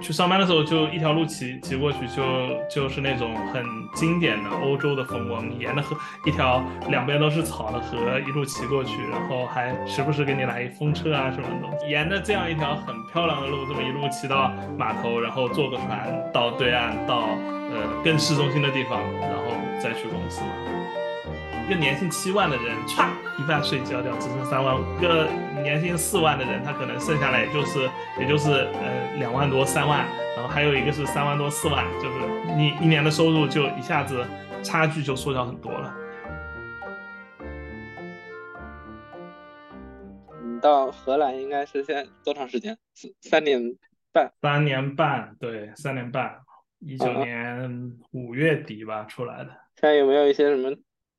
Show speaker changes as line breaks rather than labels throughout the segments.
去上班的时候就一条路骑骑过去，就就是那种很经典的欧洲的风光，沿着河一条两边都是草的河一路骑过去，然后还时不时给你来一风车啊什么的，沿着这样一条很漂亮的路，这么一路骑到码头，然后坐个船到对岸，到呃更市中心的地方，然后再去公司。一个年薪七万的人，歘，一半税交掉，只剩三万；一个年薪四万的人，他可能剩下来也就是，也就是呃两万多、三万。然后还有一个是三万多、四万，就是你一年的收入就一下子差距就缩小很多了。
你到荷兰应该是现在多长时间？三三年半。
三年半，对，三年半，一九年五月底吧出来的。
看有没有一些什么？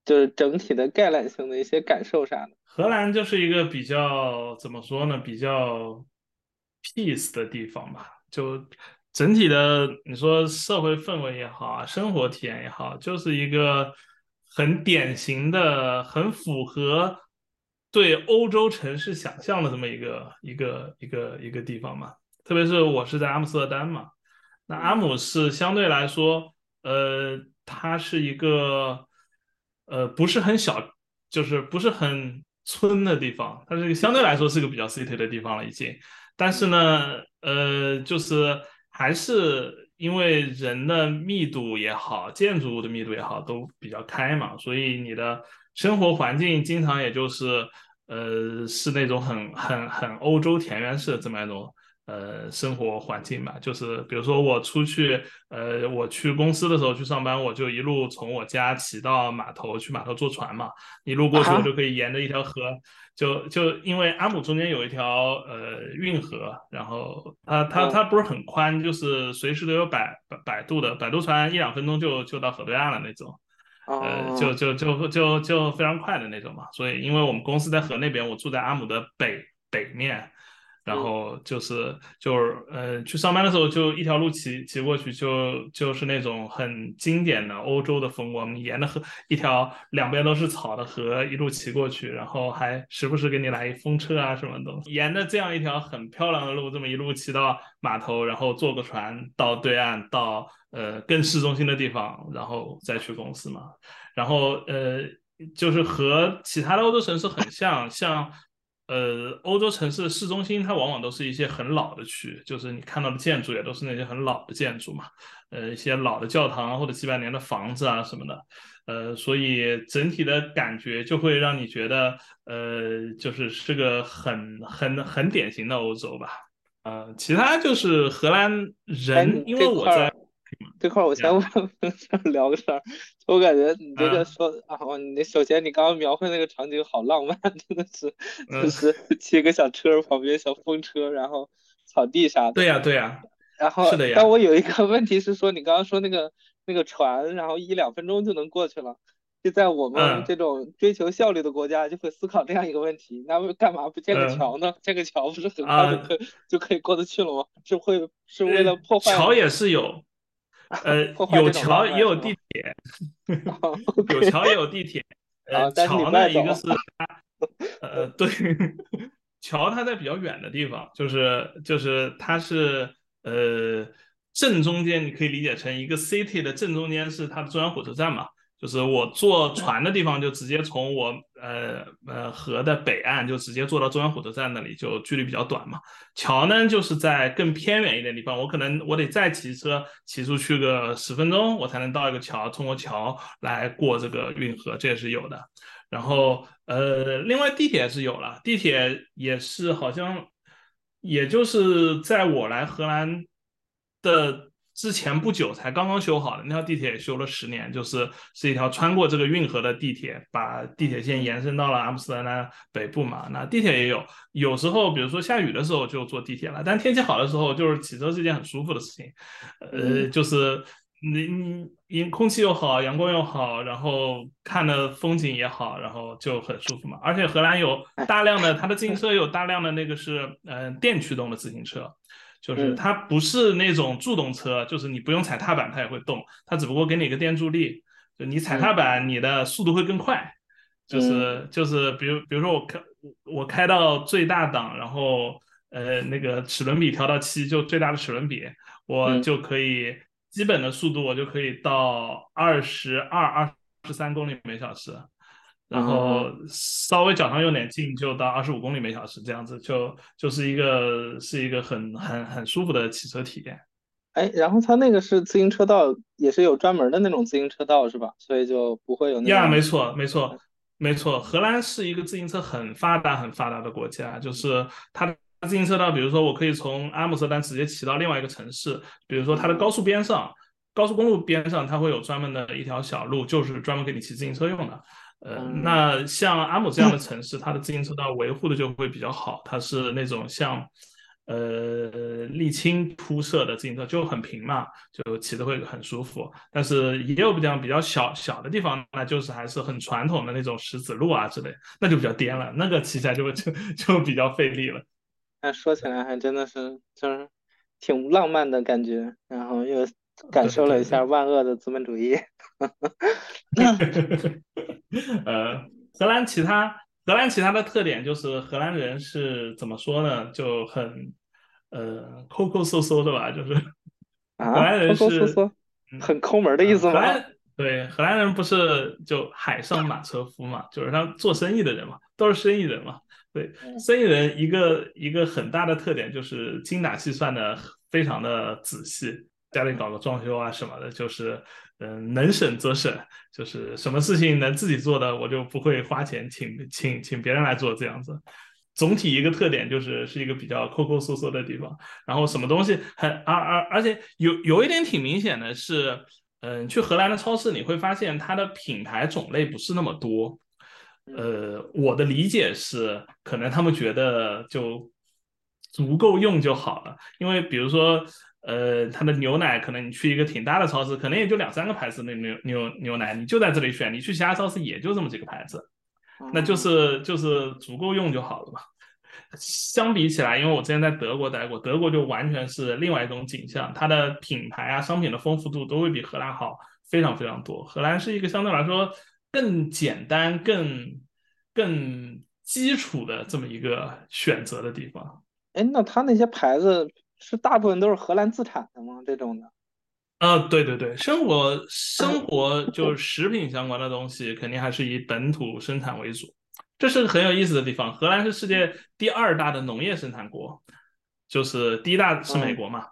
就是整体的概览性的一些感受啥的。
荷兰就是一个比较怎么说呢，比较 peace 的地方吧。就整体的，你说社会氛围也好啊，生活体验也好，就是一个很典型的、很符合对欧洲城市想象的这么一个一个一个一个地方嘛。特别是我是在阿姆斯特丹嘛，那阿姆是相对来说，呃，它是一个。呃，不是很小，就是不是很村的地方，它这个相对来说是个比较 city 的地方了已经。但是呢，呃，就是还是因为人的密度也好，建筑物的密度也好，都比较开嘛，所以你的生活环境经常也就是，呃，是那种很很很欧洲田园式的这么一种。呃，生活环境吧，就是比如说我出去，呃，我去公司的时候去上班，我就一路从我家骑到码头去码头坐船嘛，一路过去我就可以沿着一条河，就就因为阿姆中间有一条呃运河，然后它它它不是很宽，就是随时都有摆摆摆渡的，摆渡船一两分钟就就到河对岸了那种，呃，就就就就就非常快的那种嘛，所以因为我们公司在河那边，我住在阿姆的北北面。然后就是就是呃，去上班的时候就一条路骑骑过去，就就是那种很经典的欧洲的风光，沿着河一条两边都是草的河一路骑过去，然后还时不时给你来一风车啊什么的，沿着这样一条很漂亮的路，这么一路骑到码头，然后坐个船到对岸，到呃更市中心的地方，然后再去公司嘛。然后呃，就是和其他的欧洲城市很像，像。呃，欧洲城市的市中心，它往往都是一些很老的区，就是你看到的建筑也都是那些很老的建筑嘛，呃，一些老的教堂或者几百年的房子啊什么的，呃，所以整体的感觉就会让你觉得，呃，就是是个很很很典型的欧洲吧，呃，其他就是荷兰人，因为我在。
这块我先问聊个事儿，我感觉你这个说啊，你首先你刚刚描绘那个场景好浪漫，真的是，就是骑个小车旁边小风车，然后草地啥的。
对呀对呀。
然后
是的呀。
但我有一个问题是说，你刚刚说那个那个船，然后一两分钟就能过去了，就在我们这种追求效率的国家，就会思考这样一个问题：那干嘛不建个桥呢？建个桥不是很快就可以就可以过得去了吗？是会是为了破坏？
桥也是有。呃，有桥也有地铁，有桥也有地铁。呃，桥呢，一个是它，呃，对，桥它在比较远的地方，就是就是它是呃正中间，你可以理解成一个 city 的正中间是它的中央火车站嘛。就是我坐船的地方，就直接从我呃呃河的北岸就直接坐到中央火车站那里，就距离比较短嘛。桥呢，就是在更偏远一点地方，我可能我得再骑车骑出去个十分钟，我才能到一个桥，通过桥来过这个运河，这也是有的。然后呃，另外地铁是有了，地铁也是好像，也就是在我来荷兰的。之前不久才刚刚修好的那条地铁也修了十年，就是是一条穿过这个运河的地铁，把地铁线延伸到了阿姆斯特丹北部嘛。那地铁也有，有时候比如说下雨的时候就坐地铁了，但天气好的时候就是骑车是一件很舒服的事情。呃，就是你你因空气又好，阳光又好，然后看的风景也好，然后就很舒服嘛。而且荷兰有大量的它的自行车有大量的那个是呃电驱动的自行车。就是它不是那种助动车，就是你不用踩踏板它也会动，它只不过给你一个电助力，就你踩踏板你的速度会更快，就是就是比如比如说我开我开到最大档，然后呃那个齿轮比调到七，就最大的齿轮比，我就可以基本的速度我就可以到二十二、二十三公里每小时，然后稍微脚上用点劲就到二十五公里每小时，这样子就就是一个是一个很很很舒服的骑车体验。
哎，然后它那个是自行车道，也是有专门的那种自行车道是吧？所以就不会有那
呀，没错，没错，没错。荷兰是一个自行车很发达、很发达的国家，就是它的自行车道，比如说我可以从阿姆斯特丹直接骑到另外一个城市，比如说它的高速边上、高速公路边上，它会有专门的一条小路，就是专门给你骑自行车用的。呃，那像阿姆这样的城市，它的自行车道维护的就会比较好，它是那种像。呃，沥青铺设的自行车就很平嘛，就骑的会很舒服。但是也有比较比较小小的地方，那就是还是很传统的那种石子路啊之类，那就比较颠了，那个骑起来就 就就比较费力了。
那说起来还真的是就是挺浪漫的感觉，然后又感受了一下万恶的资本主义。
呃，荷兰其他荷兰其他的特点就是荷兰人是怎么说呢，就很。呃，抠抠搜搜的吧，就是啊荷兰人是
很抠门的意思吗？
荷兰对荷兰人不是就海上马车夫嘛，就是他做生意的人嘛，都是生意人嘛。对，生意人一个一个很大的特点就是精打细算的，非常的仔细。家里搞个装修啊什么的，就是嗯，能省则省，就是什么事情能自己做的，我就不会花钱请请请别人来做这样子。总体一个特点就是是一个比较抠抠搜搜的地方，然后什么东西很而而而且有有一点挺明显的是，嗯，去荷兰的超市你会发现它的品牌种类不是那么多，呃，我的理解是可能他们觉得就足够用就好了，因为比如说呃，它的牛奶可能你去一个挺大的超市，可能也就两三个牌子的牛牛牛奶，你就在这里选，你去其他超市也就这么几个牌子。那就是就是足够用就好了嘛。相比起来，因为我之前在德国待过，德国就完全是另外一种景象，它的品牌啊、商品的丰富度都会比荷兰好非常非常多。荷兰是一个相对来说更简单、更更基础的这么一个选择的地方。
哎，那它那些牌子是大部分都是荷兰自产的吗？这种的？
啊，对对对，生活生活就是食品相关的东西，肯定还是以本土生产为主，这是个很有意思的地方。荷兰是世界第二大的农业生产国，就是第一大是美国嘛，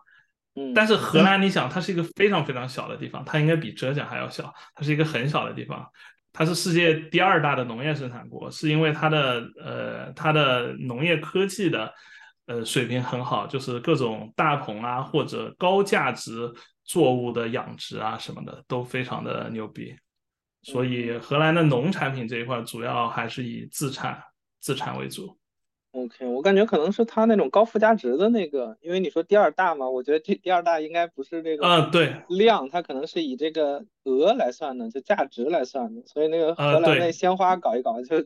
嗯，
但是荷兰，你想它是一个非常非常小的地方，它应该比浙江还要小，它是一个很小的地方，它是世界第二大的农业生产国，是因为它的呃它的农业科技的呃水平很好，就是各种大棚啊或者高价值。作物的养殖啊什么的都非常的牛逼，所以荷兰的农产品这一块主要还是以自产自产为主。
OK，我感觉可能是它那种高附加值的那个，因为你说第二大嘛，我觉得这第二大应该不是这个
啊，对
量，它可能是以这个额来算的，就价值来算的。所以那个荷兰那鲜花搞一搞就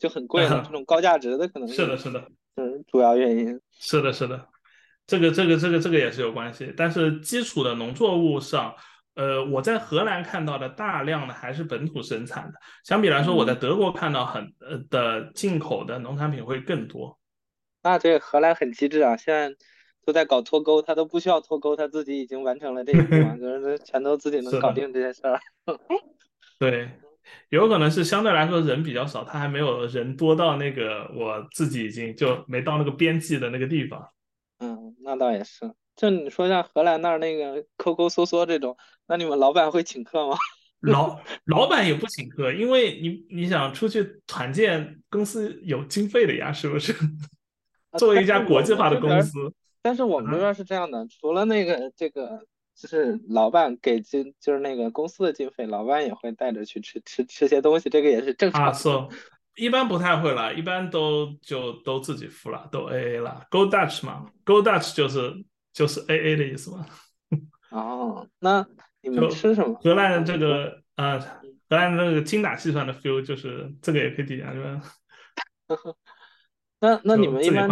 就很贵了，这种高价值的可能
是的，是的，
是主要原因。
是的，是的。这个这个这个这个也是有关系，但是基础的农作物上，呃，我在荷兰看到的大量的还是本土生产的，相比来说，我在德国看到很呃的进口的农产品会更多。
那这个荷兰很机智啊，现在都在搞脱钩，他都不需要脱钩，他自己已经完成了这一步，就是全都自己能搞定这些事儿。
对，有可能是相对来说人比较少，他还没有人多到那个我自己已经就没到那个边际的那个地方。
嗯，那倒也是。就你说像荷兰那儿那个抠抠搜搜这种，那你们老板会请客吗？
老老板也不请客，因为你你想出去团建，公司有经费的呀，是不是？作为一家国际化的公司，
但是我们这边是这样的，除了那个这个，就是老板给经，就是那个公司的经费，老板也会带着去吃吃吃些东西，这个也是正常的。
啊，，so。一般不太会了，一般都就都自己付了，都 A A 了。Go Dutch 嘛，Go Dutch 就是就是 A A 的意思嘛。
哦，那你们吃什么？
荷兰的这个啊，荷兰的那个精打细算的 feel 就是这个也可以抵押，是吧？
那那你们一般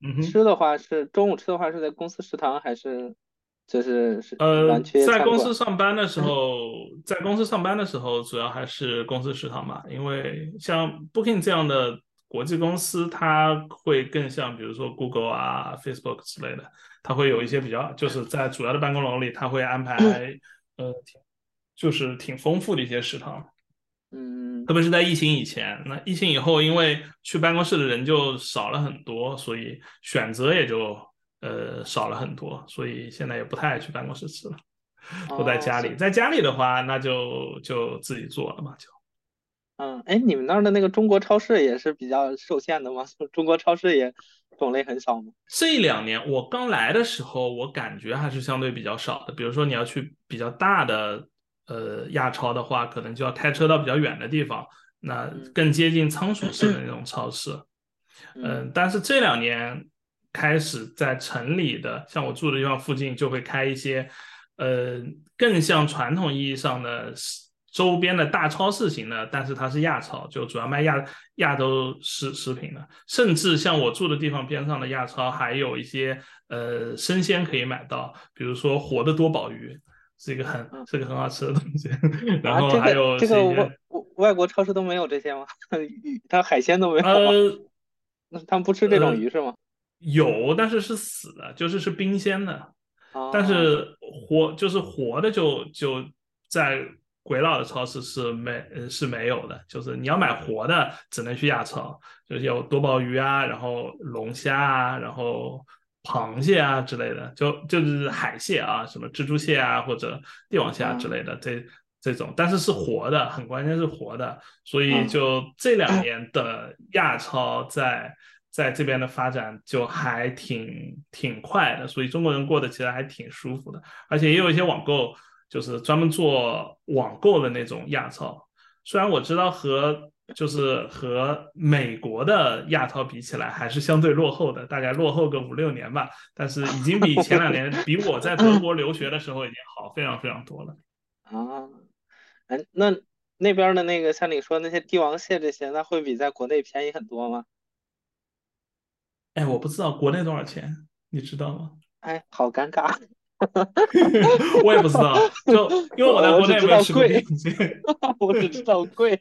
嗯
吃的话是中午吃的话是在公司食堂还是？就是
呃，在公司上班的时候，在公司上班的时候，主要还是公司食堂嘛。因为像 Booking 这样的国际公司它会更像，比如说 Google 啊、Facebook 之类的，它会有一些比较，就是在主要的办公楼里，它会安排呃，就是挺丰富的一些食堂。
嗯，
特别是在疫情以前，那疫情以后，因为去办公室的人就少了很多，所以选择也就呃少了很多，所以现在也不太爱去办公室吃了，都在家里。在家里的话，那就就自己做了嘛，就。
嗯，哎，你们那儿的那个中国超市也是比较受限的吗？中国超市也种类很少吗？
这两年我刚来的时候，我感觉还是相对比较少的。比如说你要去比较大的。呃，亚超的话，可能就要开车到比较远的地方，那更接近仓储式的那种超市。嗯，但是这两年开始在城里的，像我住的地方附近，就会开一些，呃，更像传统意义上的周边的大超市型的，但是它是亚超，就主要卖亚亚洲食食品的。甚至像我住的地方边上的亚超，还有一些呃生鲜可以买到，比如说活的多宝鱼。是一个很是个很好吃的东西，然后还有
这个外外国超市都没有这些吗？鱼，它海鲜都没有
呃，
那他们不吃这种鱼是吗？
有，但是是死的，就是是冰鲜的，但是活就是活的就就在鬼佬的超市是没是没有的，就是你要买活的只能去亚超，就是有多宝鱼啊，然后龙虾啊，然后。螃蟹啊之类的，就就是海蟹啊，什么蜘蛛蟹啊或者帝王蟹啊之类的，这这种，但是是活的，很关键是活的，所以就这两年的亚超在在这边的发展就还挺挺快的，所以中国人过得其实还挺舒服的，而且也有一些网购，就是专门做网购的那种亚超，虽然我知道和。就是和美国的亚超比起来，还是相对落后的，大概落后个五六年吧。但是已经比前两年，比我在德国留学的时候已经好非常非常多了。
啊，哎，那那边的那个像你说那些帝王蟹这些，那会比在国内便宜很多吗？
哎，我不知道国内多少钱，你知道吗？
哎，好尴尬。
我也不知道，就因为我在国内没有吃过帝王蟹，
我只知道贵。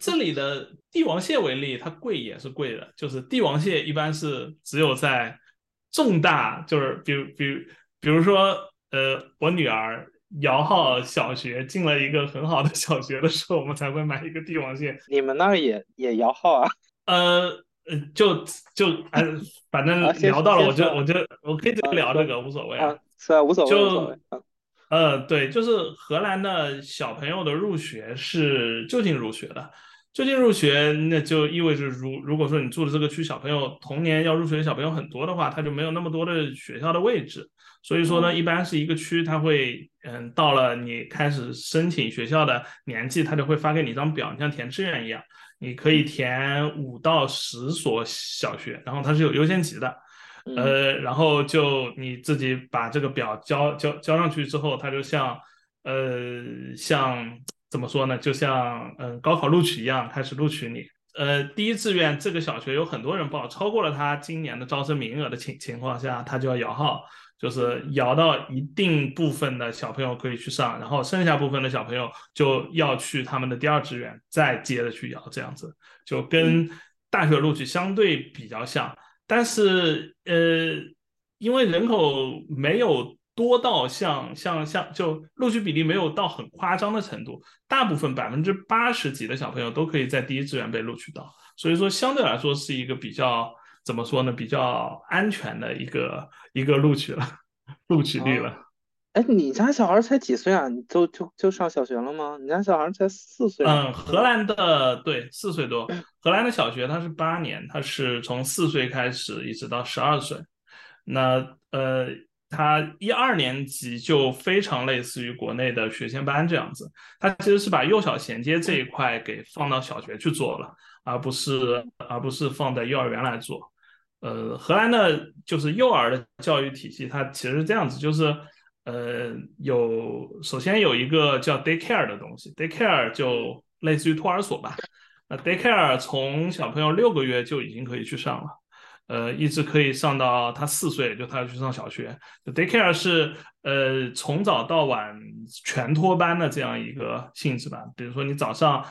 这里的帝王蟹为例，它贵也是贵的，就是帝王蟹一般是只有在重大，就是比如比如比如说，呃，我女儿摇号小学进了一个很好的小学的时候，我们才会买一个帝王蟹。
你们那儿也也摇号啊？
呃。呃，就就哎，反正聊到了，我就我就我可以聊这个，无所谓
啊，是啊，无所谓。
就呃，对，就是荷兰的小朋友的入学是就近入学的，就近入学，那就意味着如如果说你住的这个区小朋友童年要入学的小朋友很多的话，他就没有那么多的学校的位置，所以说呢，一般是一个区他会嗯，到了你开始申请学校的年纪，他就会发给你一张表，像填志愿一样。你可以填五到十所小学，然后它是有优先级的，呃，然后就你自己把这个表交交交上去之后，它就像，呃，像怎么说呢？就像嗯高考录取一样，开始录取你。呃，第一志愿这个小学有很多人报，超过了他今年的招生名额的情情况下，他就要摇号。就是摇到一定部分的小朋友可以去上，然后剩下部分的小朋友就要去他们的第二志愿，再接着去摇，这样子就跟大学录取相对比较像。但是呃，因为人口没有多到像像像就录取比例没有到很夸张的程度，大部分百分之八十几的小朋友都可以在第一志愿被录取到，所以说相对来说是一个比较。怎么说呢？比较安全的一个一个录取了，录取率了。
哎，你家小孩才几岁啊？你就就就上小学了吗？你家小孩才四岁。
嗯，荷兰的对四岁多，荷兰的小学它是八年，它是从四岁开始一直到十二岁。那呃，他一二年级就非常类似于国内的学前班这样子，他其实是把幼小衔接这一块给放到小学去做了。而不是而不是放在幼儿园来做，呃，荷兰的就是幼儿的教育体系，它其实是这样子，就是呃，有首先有一个叫 daycare 的东西，daycare 就类似于托儿所吧，那 daycare 从小朋友六个月就已经可以去上了，呃，一直可以上到他四岁，就他要去上小学，daycare 是呃从早到晚全托班的这样一个性质吧，比如说你早上。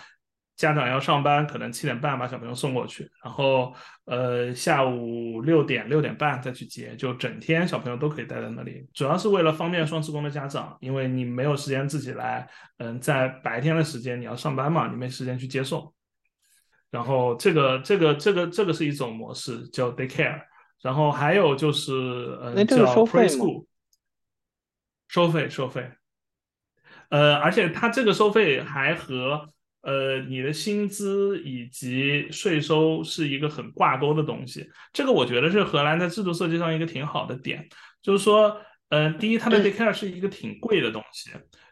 家长要上班，可能七点半把小朋友送过去，然后呃下午六点六点半再去接，就整天小朋友都可以待在那里。主要是为了方便双职工的家长，因为你没有时间自己来，嗯，在白天的时间你要上班嘛，你没时间去接送。然后这个这个这个这个是一种模式叫 daycare，然后还有就是呃叫 preschool，收费收费，呃，而且它这个收费还和呃你的薪资以及税收是一个很挂钩的东西。这个我觉得是荷兰在制度设计上一个挺好的点，就是说，呃，第一，它的 daycare 是一个挺贵的东西。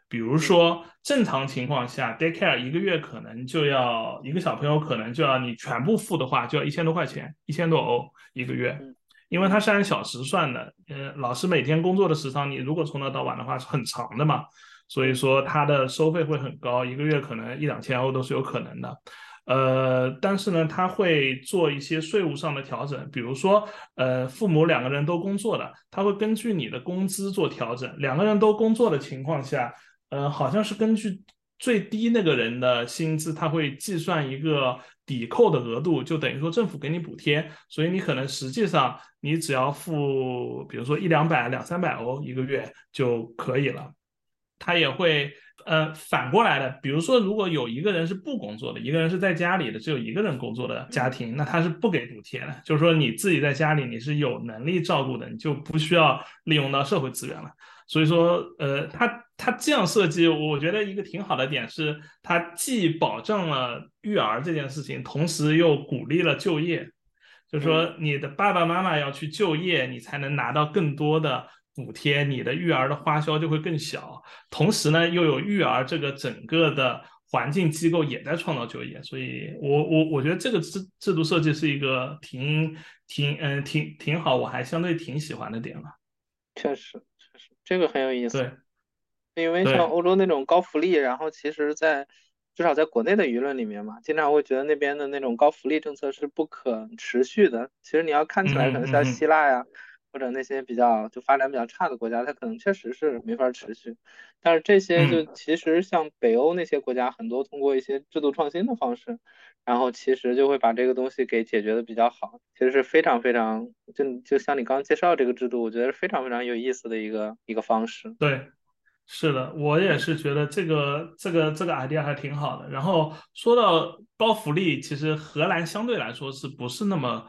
比如说，正常情况下，daycare 一个月可能就要一个小朋友可能就要你全部付的话，就要一千多块钱，一千多欧一个月，因为它是按小时算的。呃，老师每天工作的时长，你如果从早到晚的话是很长的嘛，所以说它的收费会很高，一个月可能一两千欧都是有可能的。呃，但是呢，他会做一些税务上的调整，比如说，呃，父母两个人都工作的，他会根据你的工资做调整。两个人都工作的情况下。呃，好像是根据最低那个人的薪资，他会计算一个抵扣的额度，就等于说政府给你补贴，所以你可能实际上你只要付，比如说一两百、两三百欧一个月就可以了。他也会呃反过来的，比如说如果有一个人是不工作的，一个人是在家里的，只有一个人工作的家庭，那他是不给补贴的，就是说你自己在家里你是有能力照顾的，你就不需要利用到社会资源了。所以说，呃，他他这样设计，我觉得一个挺好的点是，他既保证了育儿这件事情，同时又鼓励了就业。就是说，你的爸爸妈妈要去就业，你才能拿到更多的补贴，你的育儿的花销就会更小。同时呢，又有育儿这个整个的环境机构也在创造就业。所以，我我我觉得这个制制度设计是一个挺挺嗯挺挺好，我还相对挺喜欢的点了。
确实。确实这个很有意思，对因为像欧洲那种高福利，然后其实，在至少在国内的舆论里面嘛，经常会觉得那边的那种高福利政策是不可持续的。其实你要看起来可能像希腊呀，或者那些比较就发展比较差的国家，它可能确实是没法持续。但是这些就其实像北欧那些国家，很多通过一些制度创新的方式。然后其实就会把这个东西给解决的比较好，其实是非常非常就就像你刚刚介绍这个制度，我觉得是非常非常有意思的一个一个方式。
对，是的，我也是觉得这个这个这个 idea 还挺好的。然后说到高福利，其实荷兰相对来说是不是那么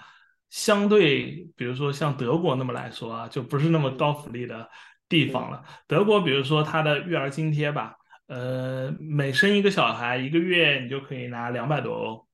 相对，比如说像德国那么来说啊，就不是那么高福利的地方了。德国比如说它的育儿津贴吧，呃，每生一个小孩一个月你就可以拿两百多欧。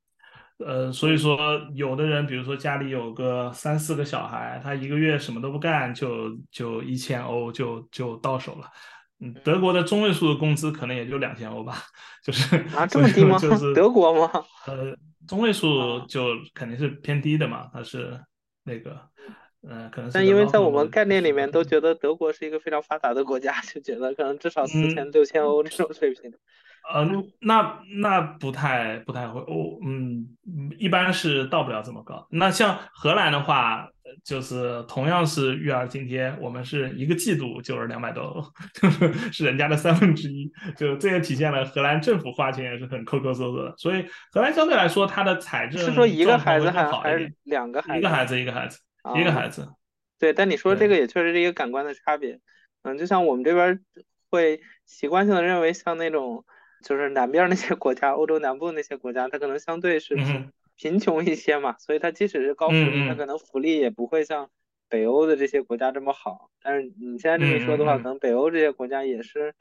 呃，所以说，有的人，比如说家里有个三四个小孩，他一个月什么都不干，就就一千欧就就到手了。嗯，德国的中位数的工资可能也就两千欧吧，就是
啊，这么低吗？
就是
德国吗？
呃，中位数就肯定是偏低的嘛，它是那个，嗯，可能。
但因为在我们概念里面都觉得德国是一个非常发达的国家，就觉得可能至少四千六千欧这种水平。
嗯，那那不太不太会哦，嗯，一般是到不了这么高。那像荷兰的话，就是同样是育儿津贴，我们是一个季度就是两百多，是人家的三分之一。就这也体现了荷兰政府花钱也是很抠抠搜搜的。所以荷兰相对来说，它的财政
是说一个孩子还还是两个孩子？
一个孩子，一个孩子，一个孩子。
对，但你说这个也确实是一个感官的差别。嗯，就像我们这边会习惯性的认为，像那种。就是南边那些国家，欧洲南部那些国家，它可能相对是贫穷一些嘛，所以它即使是高福利，它可能福利也不会像北欧的这些国家这么好。但是你现在这么说的话，可能北欧这些国家也是，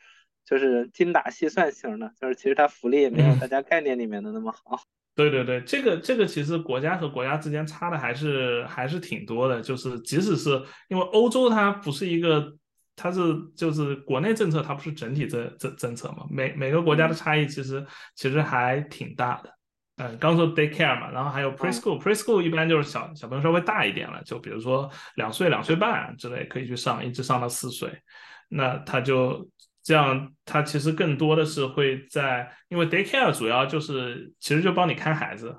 就是精打细算型的，就是其实它福利也没有大家概念里面的那么好。
对对对，这个这个其实国家和国家之间差的还是还是挺多的，就是即使是因为欧洲它不是一个。它是就是国内政策，它不是整体政政政策嘛？每每个国家的差异其实其实还挺大的。嗯，刚说 daycare 嘛，然后还有 preschool，preschool 一般就是小小朋友稍微大一点了，就比如说两岁、两岁半之类可以去上，一直上到四岁。那他就这样，他其实更多的是会在，因为 daycare 主要就是其实就帮你看孩子，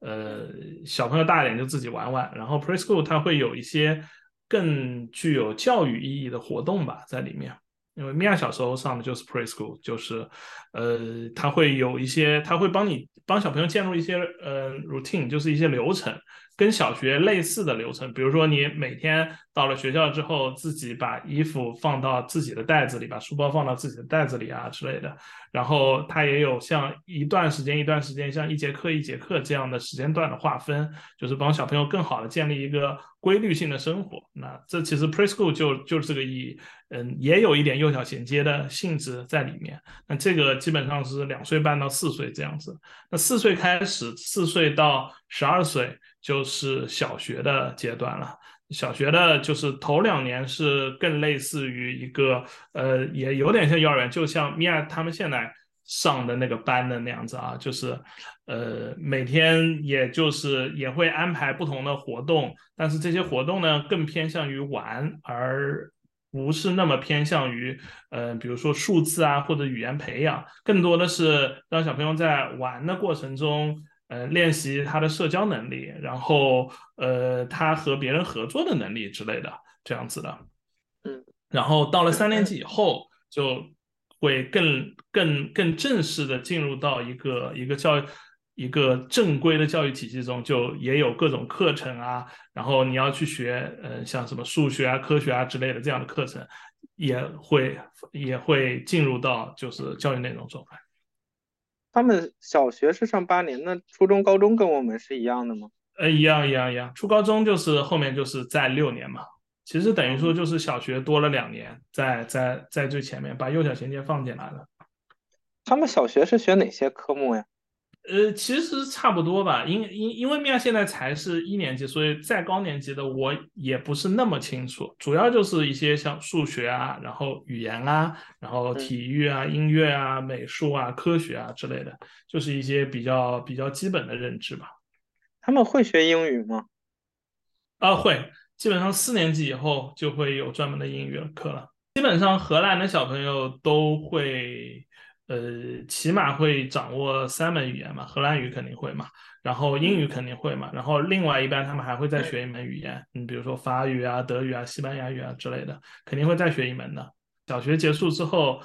呃，小朋友大一点就自己玩玩。然后 preschool 它会有一些。更具有教育意义的活动吧，在里面，因为米娅小时候上的就是 preschool，就是，呃，他会有一些，他会帮你帮小朋友建立一些呃 routine，就是一些流程，跟小学类似的流程。比如说你每天到了学校之后，自己把衣服放到自己的袋子里，把书包放到自己的袋子里啊之类的。然后他也有像一段时间一段时间，像一节课一节课这样的时间段的划分，就是帮小朋友更好的建立一个规律性的生活。那这其实 preschool 就就是这个意义。嗯，也有一点幼小衔接的性质在里面。那这个基本上是两岁半到四岁这样子。那四岁开始，四岁到十二岁就是小学的阶段了。小学的就是头两年是更类似于一个，呃，也有点像幼儿园，就像米娅他们现在上的那个班的那样子啊，就是，呃，每天也就是也会安排不同的活动，但是这些活动呢更偏向于玩而。不是那么偏向于，呃，比如说数字啊或者语言培养，更多的是让小朋友在玩的过程中，呃，练习他的社交能力，然后呃，他和别人合作的能力之类的这样子的。
嗯，
然后到了三年级以后，就会更更更正式的进入到一个一个教育。一个正规的教育体系中，就也有各种课程啊，然后你要去学，呃，像什么数学啊、科学啊之类的这样的课程，也会也会进入到就是教育内容中。
他们小学是上八年，那初中、高中跟我们是一样的吗？
呃，一样，一样，一样。初高中就是后面就是在六年嘛，其实等于说就是小学多了两年，在在在最前面把幼小衔接放进来了。
他们小学是学哪些科目呀？
呃，其实差不多吧，因因因为米娅现在才是一年级，所以再高年级的我也不是那么清楚。主要就是一些像数学啊，然后语言啊，然后体育啊、音乐啊、美术啊、科学啊之类的，就是一些比较比较基本的认知吧。
他们会学英语吗？
啊，会，基本上四年级以后就会有专门的英语课了。基本上荷兰的小朋友都会。呃，起码会掌握三门语言嘛，荷兰语肯定会嘛，然后英语肯定会嘛，然后另外一般他们还会再学一门语言，你比如说法语啊、德语啊、西班牙语啊之类的，肯定会再学一门的。小学结束之后，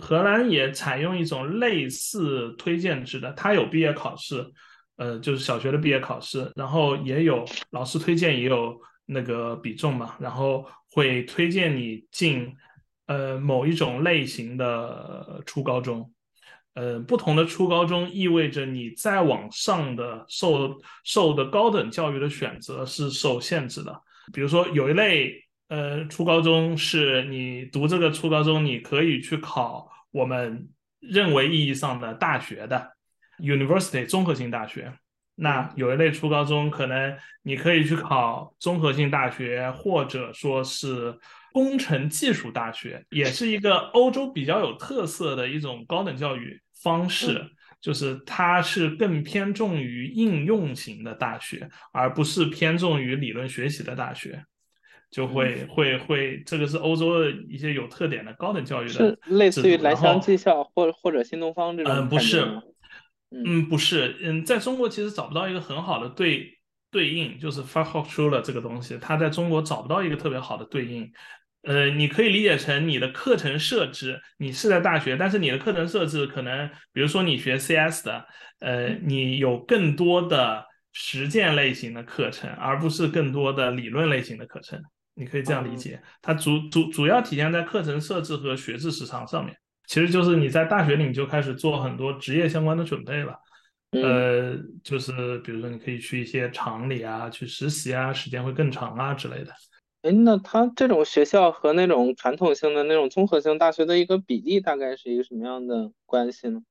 荷兰也采用一种类似推荐制的，它有毕业考试，呃，就是小学的毕业考试，然后也有老师推荐，也有那个比重嘛，然后会推荐你进。呃，某一种类型的初高中，呃，不同的初高中意味着你再往上的受受的高等教育的选择是受限制的。比如说，有一类呃初高中是你读这个初高中，你可以去考我们认为意义上的大学的 university 综合性大学。那有一类初高中，可能你可以去考综合性大学，或者说是。工程技术大学也是一个欧洲比较有特色的一种高等教育方式，就是它是更偏重于应用型的大学，而不是偏重于理论学习的大学，就会会会，这个是欧洲的一些有特点的高等教育的，
是类似于蓝翔技校或或者新东方这种。
嗯，不是，嗯，不是，嗯，在中国其实找不到一个很好的对对应，就是发号出了这个东西，它在中国找不到一个特别好的对应。呃，你可以理解成你的课程设置，你是在大学，但是你的课程设置可能，比如说你学 CS 的，呃，你有更多的实践类型的课程，而不是更多的理论类型的课程。你可以这样理解，它主主主要体现在课程设置和学制时长上面。其实就是你在大学里你就开始做很多职业相关的准备了，呃，就是比如说你可以去一些厂里啊，去实习啊，时间会更长啊之类的。
哎，那他这种学校和那种传统性的那种综合性大学的一个比例大概是一个什么样的关系呢？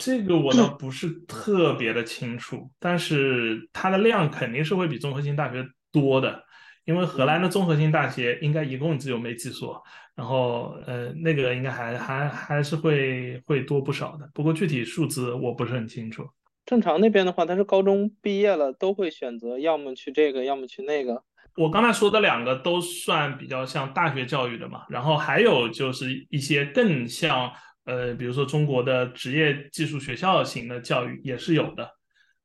这个我倒不是特别的清楚，但是它的量肯定是会比综合性大学多的，因为荷兰的综合性大学应该一共只有没几所，然后呃那个应该还还还是会会多不少的，不过具体数字我不是很清楚。
正常那边的话，他是高中毕业了都会选择要么去这个，要么去那个。
我刚才说的两个都算比较像大学教育的嘛，然后还有就是一些更像呃，比如说中国的职业技术学校型的教育也是有的，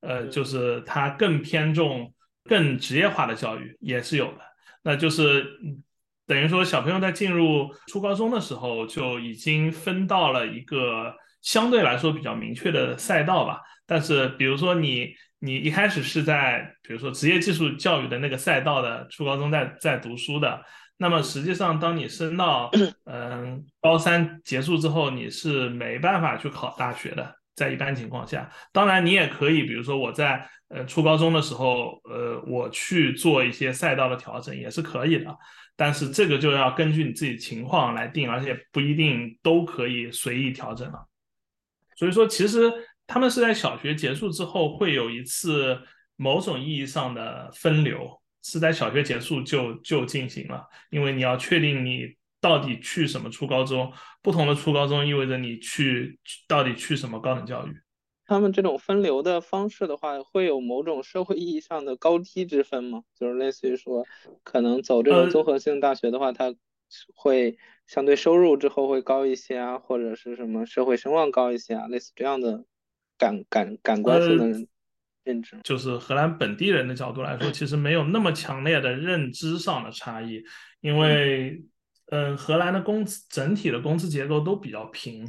呃，就是它更偏重更职业化的教育也是有的，那就是等于说小朋友在进入初高中的时候就已经分到了一个相对来说比较明确的赛道吧。但是比如说你你一开始是在比如说职业技术教育的那个赛道的初高中在在读书的，那么实际上当你升到嗯高三结束之后，你是没办法去考大学的。在一般情况下，当然你也可以，比如说我在呃初高中的时候，呃我去做一些赛道的调整也是可以的。但是这个就要根据你自己情况来定，而且不一定都可以随意调整了。所以说，其实他们是在小学结束之后会有一次某种意义上的分流，是在小学结束就就进行了，因为你要确定你到底去什么初高中，不同的初高中意味着你去到底去什么高等教育。
他们这种分流的方式的话，会有某种社会意义上的高低之分吗？就是类似于说，可能走这种综合性大学的话，它会相对收入之后会高一些啊，或者是什么社会声望高一些啊，类似这样的感感感官上的认知。
就是荷兰本地人的角度来说，其实没有那么强烈的认知上的差异，因为，嗯，荷兰的工资整体的工资结构都比较平，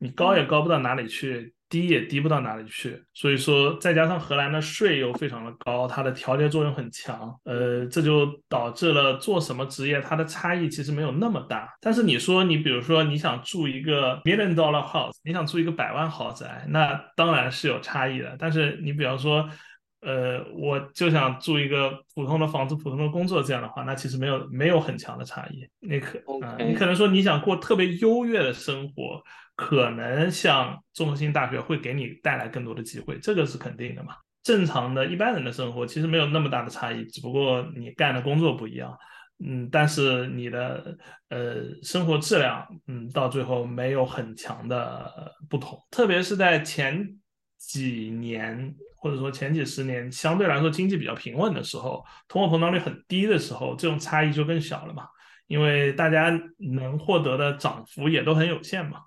你高也高不到哪里去。低也低不到哪里去，所以说再加上荷兰的税又非常的高，它的调节作用很强，呃，这就导致了做什么职业它的差异其实没有那么大。但是你说你比如说你想住一个 million dollar house，你想住一个百万豪宅，那当然是有差异的。但是你比方说，呃，我就想住一个普通的房子、普通的工作这样的话，那其实没有没有很强的差异。你可啊，你可能说你想过特别优越的生活。可能像综合性大学会给你带来更多的机会，这个是肯定的嘛。正常的一般人的生活其实没有那么大的差异，只不过你干的工作不一样，嗯，但是你的呃生活质量，嗯，到最后没有很强的不同。特别是在前几年或者说前几十年相对来说经济比较平稳的时候，通货膨胀率很低的时候，这种差异就更小了嘛，因为大家能获得的涨幅也都很有限嘛。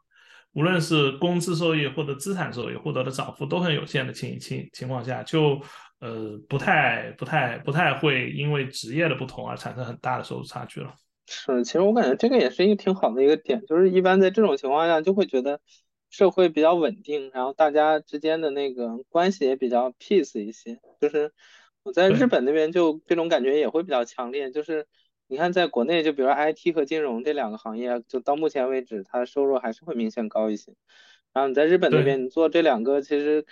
无论是工资收益或者资产收益获得的涨幅都很有限的情情情况下，就呃不太不太不太会因为职业的不同而产生很大的收入差距了。
是，其实我感觉这个也是一个挺好的一个点，就是一般在这种情况下就会觉得社会比较稳定，然后大家之间的那个关系也比较 peace 一些。就是我在日本那边就这种感觉也会比较强烈，就是。你看，在国内，就比如说 IT 和金融这两个行业，就到目前为止，它的收入还是会明显高一些。然后你在日本那边，你做这两个，其实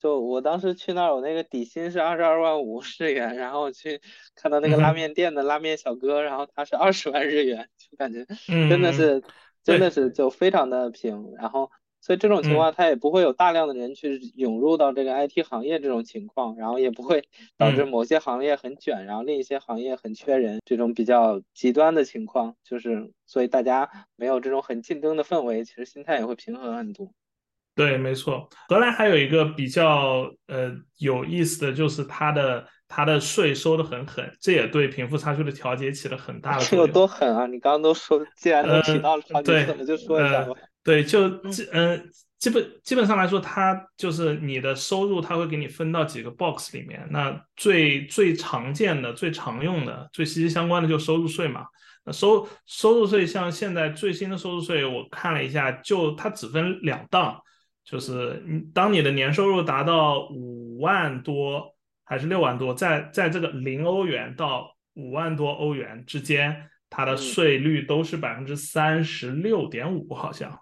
就我当时去那儿，我那个底薪是二十二万五日元，然后去看到那个拉面店的拉面小哥，然后他是二十万日元，就感觉真的是，真的是就非常的平。然后。所以这种情况，它也不会有大量的人去涌入到这个 IT 行业这种情况，然后也不会导致某些行业很卷，然后另一些行业很缺人，这种比较极端的情况，就是所以大家没有这种很竞争的氛围，其实心态也会平衡很多。
对，没错。荷兰还有一个比较呃有意思的就是它的它的税收的很狠，这也对贫富差距的调节起了很大的作
用。有多狠啊？你刚刚都说，既然都提到了好几次了，就说一下吧。
对，就基嗯，基本基本上来说，它就是你的收入，它会给你分到几个 box 里面。那最最常见的、最常用的、最息息相关的就收入税嘛。那收收入税，像现在最新的收入税，我看了一下，就它只分两档，就是你当你的年收入达到五万多还是六万多，在在这个零欧元到五万多欧元之间，它的税率都是百分之三十六点五，好像。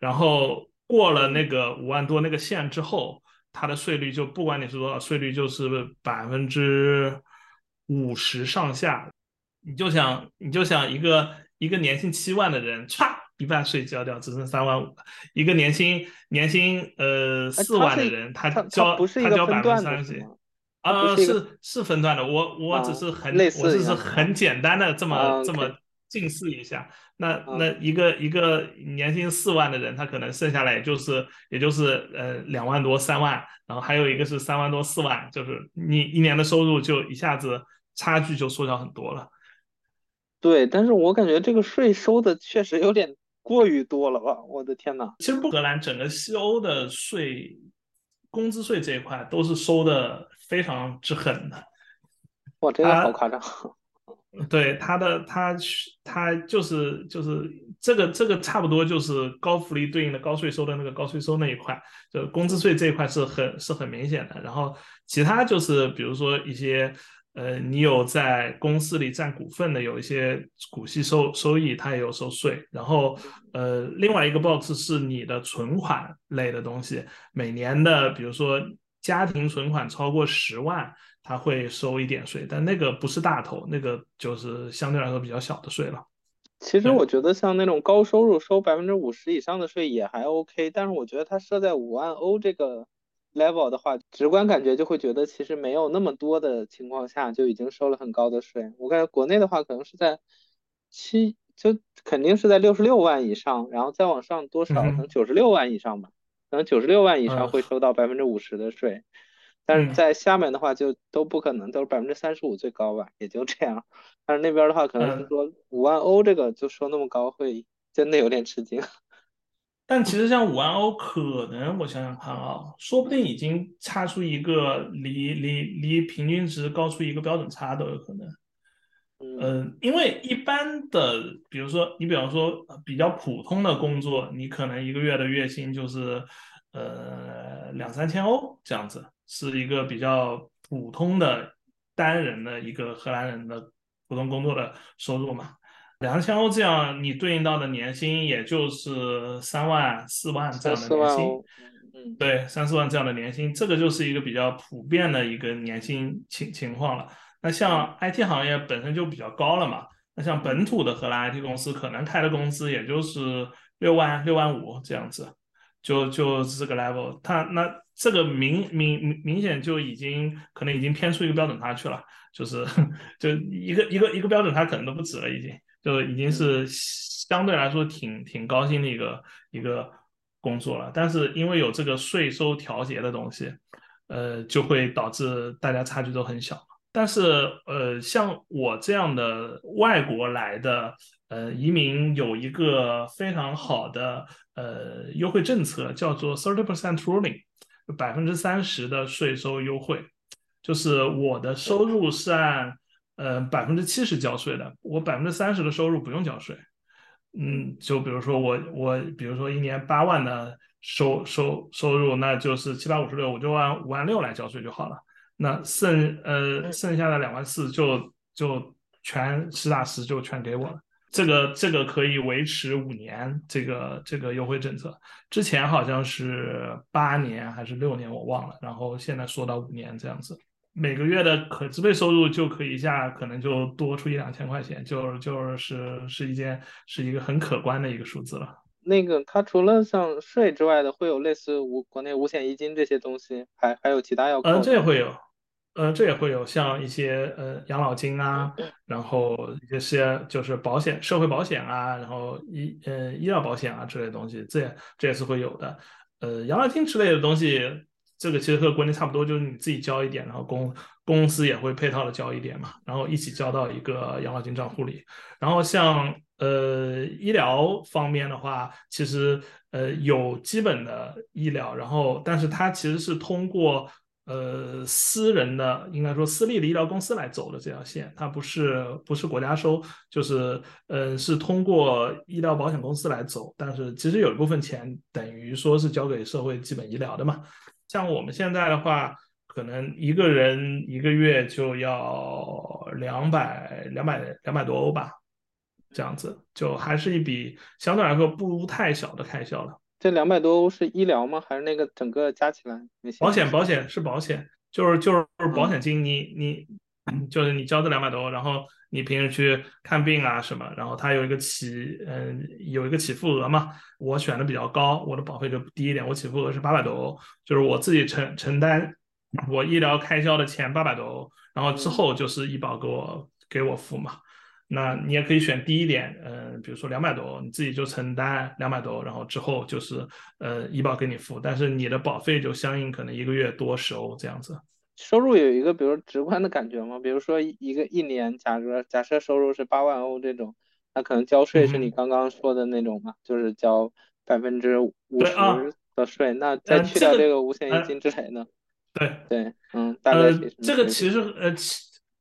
然后过了那个五万多那个线之后，它的税率就不管你是多少，税率就是百分之五十上下。你就想，你就想一个一个年薪七万的人，歘，一半税交掉，只剩三万五一个年薪年薪呃四万的人，他交他交百分之三十。啊，是是分段的。我我只是很我只是很简单的这么这么。近似一下，那那一个一个年薪四万的人，他可能剩下来也就是也就是呃两万多三万，然后还有一个是三万多四万，就是你一年的收入就一下子差距就缩小很多了。
对，但是我感觉这个税收的确实有点过于多了吧？我的天呐！
其实不荷兰整个西欧的税，工资税这一块都是收的非常之狠的。
哇，这个好夸张。
对他的他他就是就是这个这个差不多就是高福利对应的高税收的那个高税收那一块，就工资税这一块是很是很明显的。然后其他就是比如说一些呃，你有在公司里占股份的，有一些股息收收益，它也有收税。然后呃，另外一个 box 是你的存款类的东西，每年的比如说家庭存款超过十万。他会收一点税，但那个不是大头，那个就是相对来说比较小的税了。
其实我觉得像那种高收入收百分之五十以上的税也还 OK，但是我觉得它设在五万欧这个 level 的话，直观感觉就会觉得其实没有那么多的情况下就已经收了很高的税。我感觉国内的话可能是在七，就肯定是在六十六万以上，然后再往上多少可能九十六万以上吧，可能九十六万以上会收到百分之五十的税。但是在下面的话就都不可能，都是百分之三十五最高吧，也就这样。但是那边的话可能是说五万欧这个就说那么高，会真的有点吃惊。
但其实像五万欧，可能我想想看啊，说不定已经差出一个离离离平均值高出一个标准差都有可能。嗯，因为一般的，比如说你比方说比较普通的工作，你可能一个月的月薪就是呃两三千欧这样子。是一个比较普通的单人的一个荷兰人的普通工作的收入嘛，两千欧这样，你对应到的年薪也就是三万四万这样的年薪，
嗯，
对，三四万这样的年薪，这个就是一个比较普遍的一个年薪情情况了。那像 IT 行业本身就比较高了嘛，那像本土的荷兰 IT 公司可能开的工资也就是六万六万五这样子。就就这个 level，他那这个明明明明显就已经可能已经偏出一个标准差去了，就是 就一个一个一个标准差可能都不止了，已经就已经是相对来说挺挺高薪的一个一个工作了。但是因为有这个税收调节的东西，呃，就会导致大家差距都很小。但是呃，像我这样的外国来的呃移民，有一个非常好的。呃，优惠政策叫做 thirty percent ruling，百分之三十的税收优惠，就是我的收入是按呃百分之七十交税的，我百分之三十的收入不用交税。嗯，就比如说我我比如说一年八万的收收收入，那就是七百五十六，我就按五万六来交税就好了。那剩呃剩下的两万四就就全实打实就全给我了。这个这个可以维持五年，这个这个优惠政策之前好像是八年还是六年，我忘了。然后现在缩到五年这样子，每个月的可支配收入就可以一下可能就多出一两千块钱，就就是是一件是一个很可观的一个数字了。
那个它除了像税之外的，会有类似五国内五险一金这些东西，还还有其他要扣？
嗯，这会有。呃，这也会有像一些呃养老金啊，然后一些就是保险、社会保险啊，然后医呃医疗保险啊之类的东西，这也这也是会有的。呃，养老金之类的东西，这个其实和国内差不多，就是你自己交一点，然后公公司也会配套的交一点嘛，然后一起交到一个养老金账户里。然后像呃医疗方面的话，其实呃有基本的医疗，然后但是它其实是通过。呃，私人的应该说私立的医疗公司来走的这条线，它不是不是国家收，就是呃是通过医疗保险公司来走，但是其实有一部分钱等于说是交给社会基本医疗的嘛。像我们现在的话，可能一个人一个月就要两百两百两百多欧吧，这样子就还是一笔相对来说不太小的开销了。
这两百多欧是医疗吗？还是那个整个加起来？
保险，保险是保险，就是就是保险金。你你就是你交这两百多欧，然后你平时去看病啊什么，然后它有一个起嗯有一个起付额嘛。我选的比较高，我的保费就低一点，我起付额是八百多欧，就是我自己承承担我医疗开销的钱八百多欧，然后之后就是医保给我给我付嘛。那你也可以选低一点，嗯，比如说两百多，你自己就承担两百多，然后之后就是呃医保给你付，但是你的保费就相应可能一个月多十欧这样子。
收入有一个比如直观的感觉吗？比如说一个一年，假设假设收入是八万欧这种，那可能交税是你刚刚说的那种嘛，就是交百分之五十的税，那再去掉这个五险一金之类的。
对
对，嗯，大概
这个其实呃。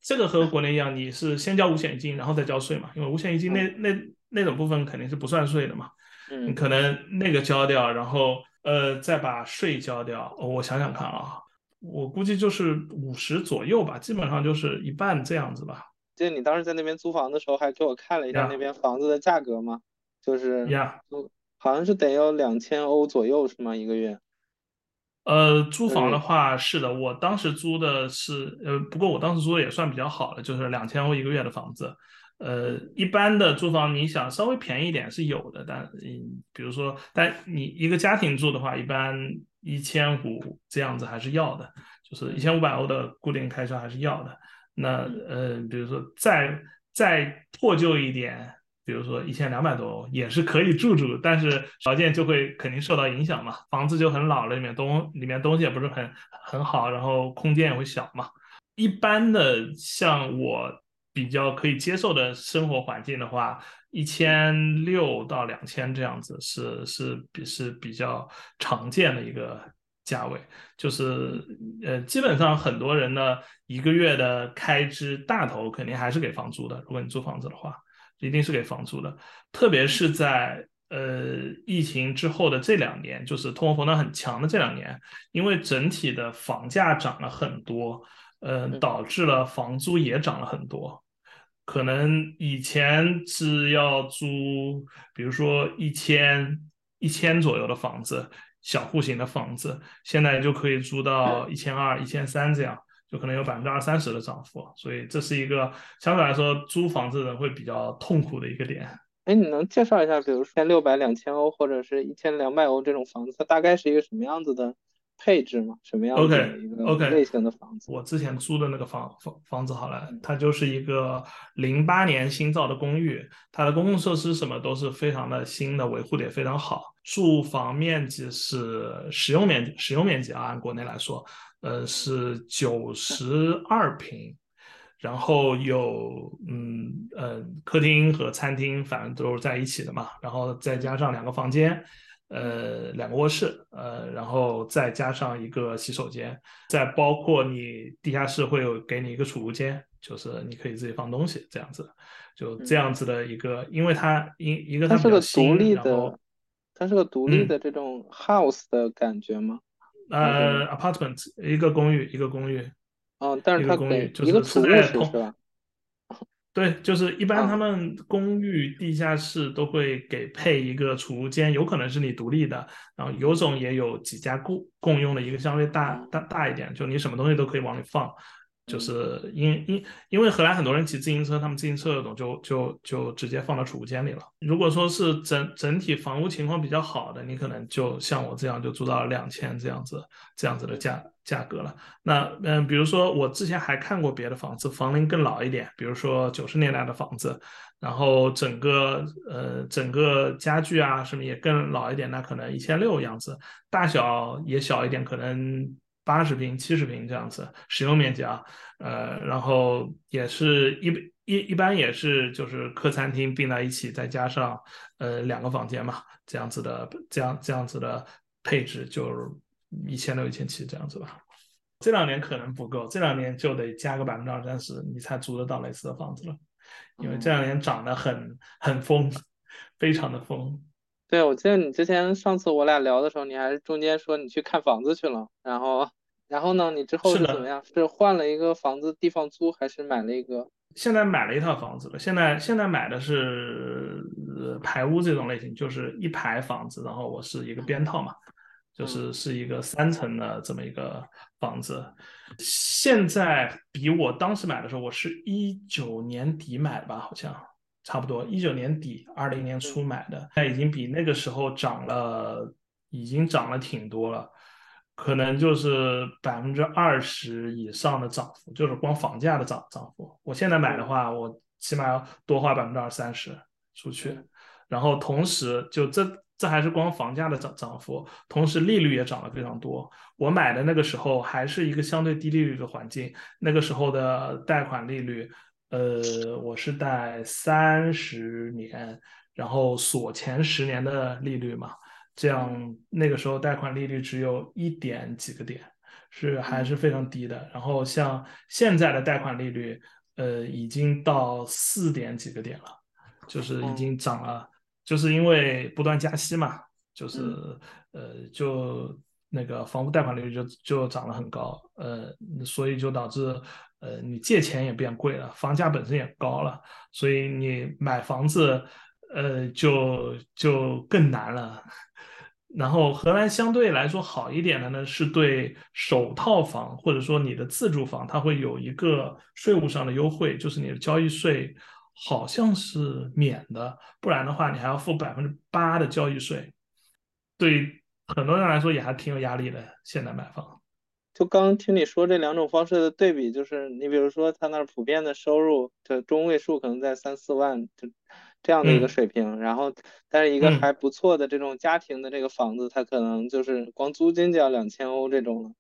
这个和国内一样，你是先交五险一金，然后再交税嘛？因为五险一金那那那种部分肯定是不算税的嘛。
嗯，
可能那个交掉，然后呃再把税交掉。我想想看啊，我估计就是五十左右吧，基本上就是一半这样子吧。
记得你当时在那边租房的时候，还给我看了一下那边房子的价格吗？就是
呀，
好像是得要两千欧左右是吗？一个月？
呃，租房的话是的，我当时租的是呃，不过我当时租的也算比较好的，就是两千欧一个月的房子。呃，一般的租房你想稍微便宜一点是有的，但嗯，比如说，但你一个家庭住的话，一般一千五这样子还是要的，就是一千五百欧的固定开销还是要的。那呃，比如说再再破旧一点。比如说一千两百多欧也是可以住住，但是条件就会肯定受到影响嘛，房子就很老了，里面东里面东西也不是很很好，然后空间也会小嘛。一般的像我比较可以接受的生活环境的话，一千六到两千这样子是是比是比较常见的一个价位，就是呃基本上很多人呢一个月的开支大头肯定还是给房租的，如果你租房子的话。一定是给房租的，特别是在呃疫情之后的这两年，就是通货膨胀很强的这两年，因为整体的房价涨了很多，呃，导致了房租也涨了很多。可能以前是要租，比如说一千一千左右的房子，小户型的房子，现在就可以租到一千二、一千三这样。就可能有百分之二三十的涨幅，所以这是一个相对来说租房子人会比较痛苦的一个点。
哎，你能介绍一下，比如千六百、两千欧或者是一千两百欧这种房子，它大概是一个什么样子的配置吗？什么样子的一个类型的房子？
我之前租的那个房房房子好了，它就是一个零八年新造的公寓，它的公共设施什么都是非常的新的，维护的也非常好。住房面积是使用面积，使用面积啊，按国内来说。呃，是九十二平，然后有嗯呃客厅和餐厅，反正都是在一起的嘛，然后再加上两个房间，呃两个卧室，呃然后再加上一个洗手间，再包括你地下室会有给你一个储物间，就是你可以自己放东西这样子，就这样子的一个，因为它一一个
它是个独立
的，
它是个独立的这种 house 的感觉吗？
呃，apartment 一个公寓，一个公寓，
哦，但是它
公寓
一个储物室是吧？
对，就是一般他们公寓地下室都会给配一个储物间，有可能是你独立的，然后有种也有几家共共用的一个相对大大大一点，就你什么东西都可以往里放。就是因因因为荷兰很多人骑自行车，他们自行车那种就就就直接放到储物间里了。如果说是整整体房屋情况比较好的，你可能就像我这样就租到两千这样子这样子的价价格了。那嗯，比如说我之前还看过别的房子，房龄更老一点，比如说九十年代的房子，然后整个呃整个家具啊什么也更老一点，那可能一千六样子，大小也小一点，可能。八十平、七十平这样子使用面积啊，呃，然后也是一一一般也是就是客餐厅并在一起，再加上呃两个房间嘛，这样子的这样这样子的配置就一千六、一千七这样子吧。这两年可能不够，这两年就得加个百分之二三十，你才租得到类似的房子了，因为这两年涨得很很疯，非常的疯。
对，我记得你之前上次我俩聊的时候，你还是中间说你去看房子去了，然后。然后呢？你之后是怎么样？是换了一个房子地方租，还是买了一个？
现在买了一套房子了。现在现在买的是排屋这种类型，就是一排房子，然后我是一个边套嘛，就是是一个三层的这么一个房子。现在比我当时买的时候，我是一九年底买的吧，好像差不多一九年底二零年初买的，那已经比那个时候涨了，已经涨了挺多了。可能就是百分之二十以上的涨幅，就是光房价的涨涨幅。我现在买的话，我起码要多花百分之二三十出去，然后同时就这这还是光房价的涨涨幅，同时利率也涨了非常多。我买的那个时候还是一个相对低利率的环境，那个时候的贷款利率，呃，我是贷三十年，然后锁前十年的利率嘛。这样那个时候贷款利率只有一点几个点，是还是非常低的。然后像现在的贷款利率，呃，已经到四点几个点了，就是已经涨了，就是因为不断加息嘛，就是呃，就那个房屋贷款利率就就涨了很高，呃，所以就导致呃你借钱也变贵了，房价本身也高了，所以你买房子。呃，就就更难了。然后荷兰相对来说好一点的呢，是对首套房或者说你的自住房，它会有一个税务上的优惠，就是你的交易税好像是免的，不然的话你还要付百分之八的交易税。对很多人来说也还挺有压力的。现在买房，
就刚听你说这两种方式的对比，就是你比如说他那儿普遍的收入的中位数可能在三四万，就。这样的一个水平，然后，但是一个还不错的这种家庭的这个房子，它可能就是光租金就要两千欧这种了，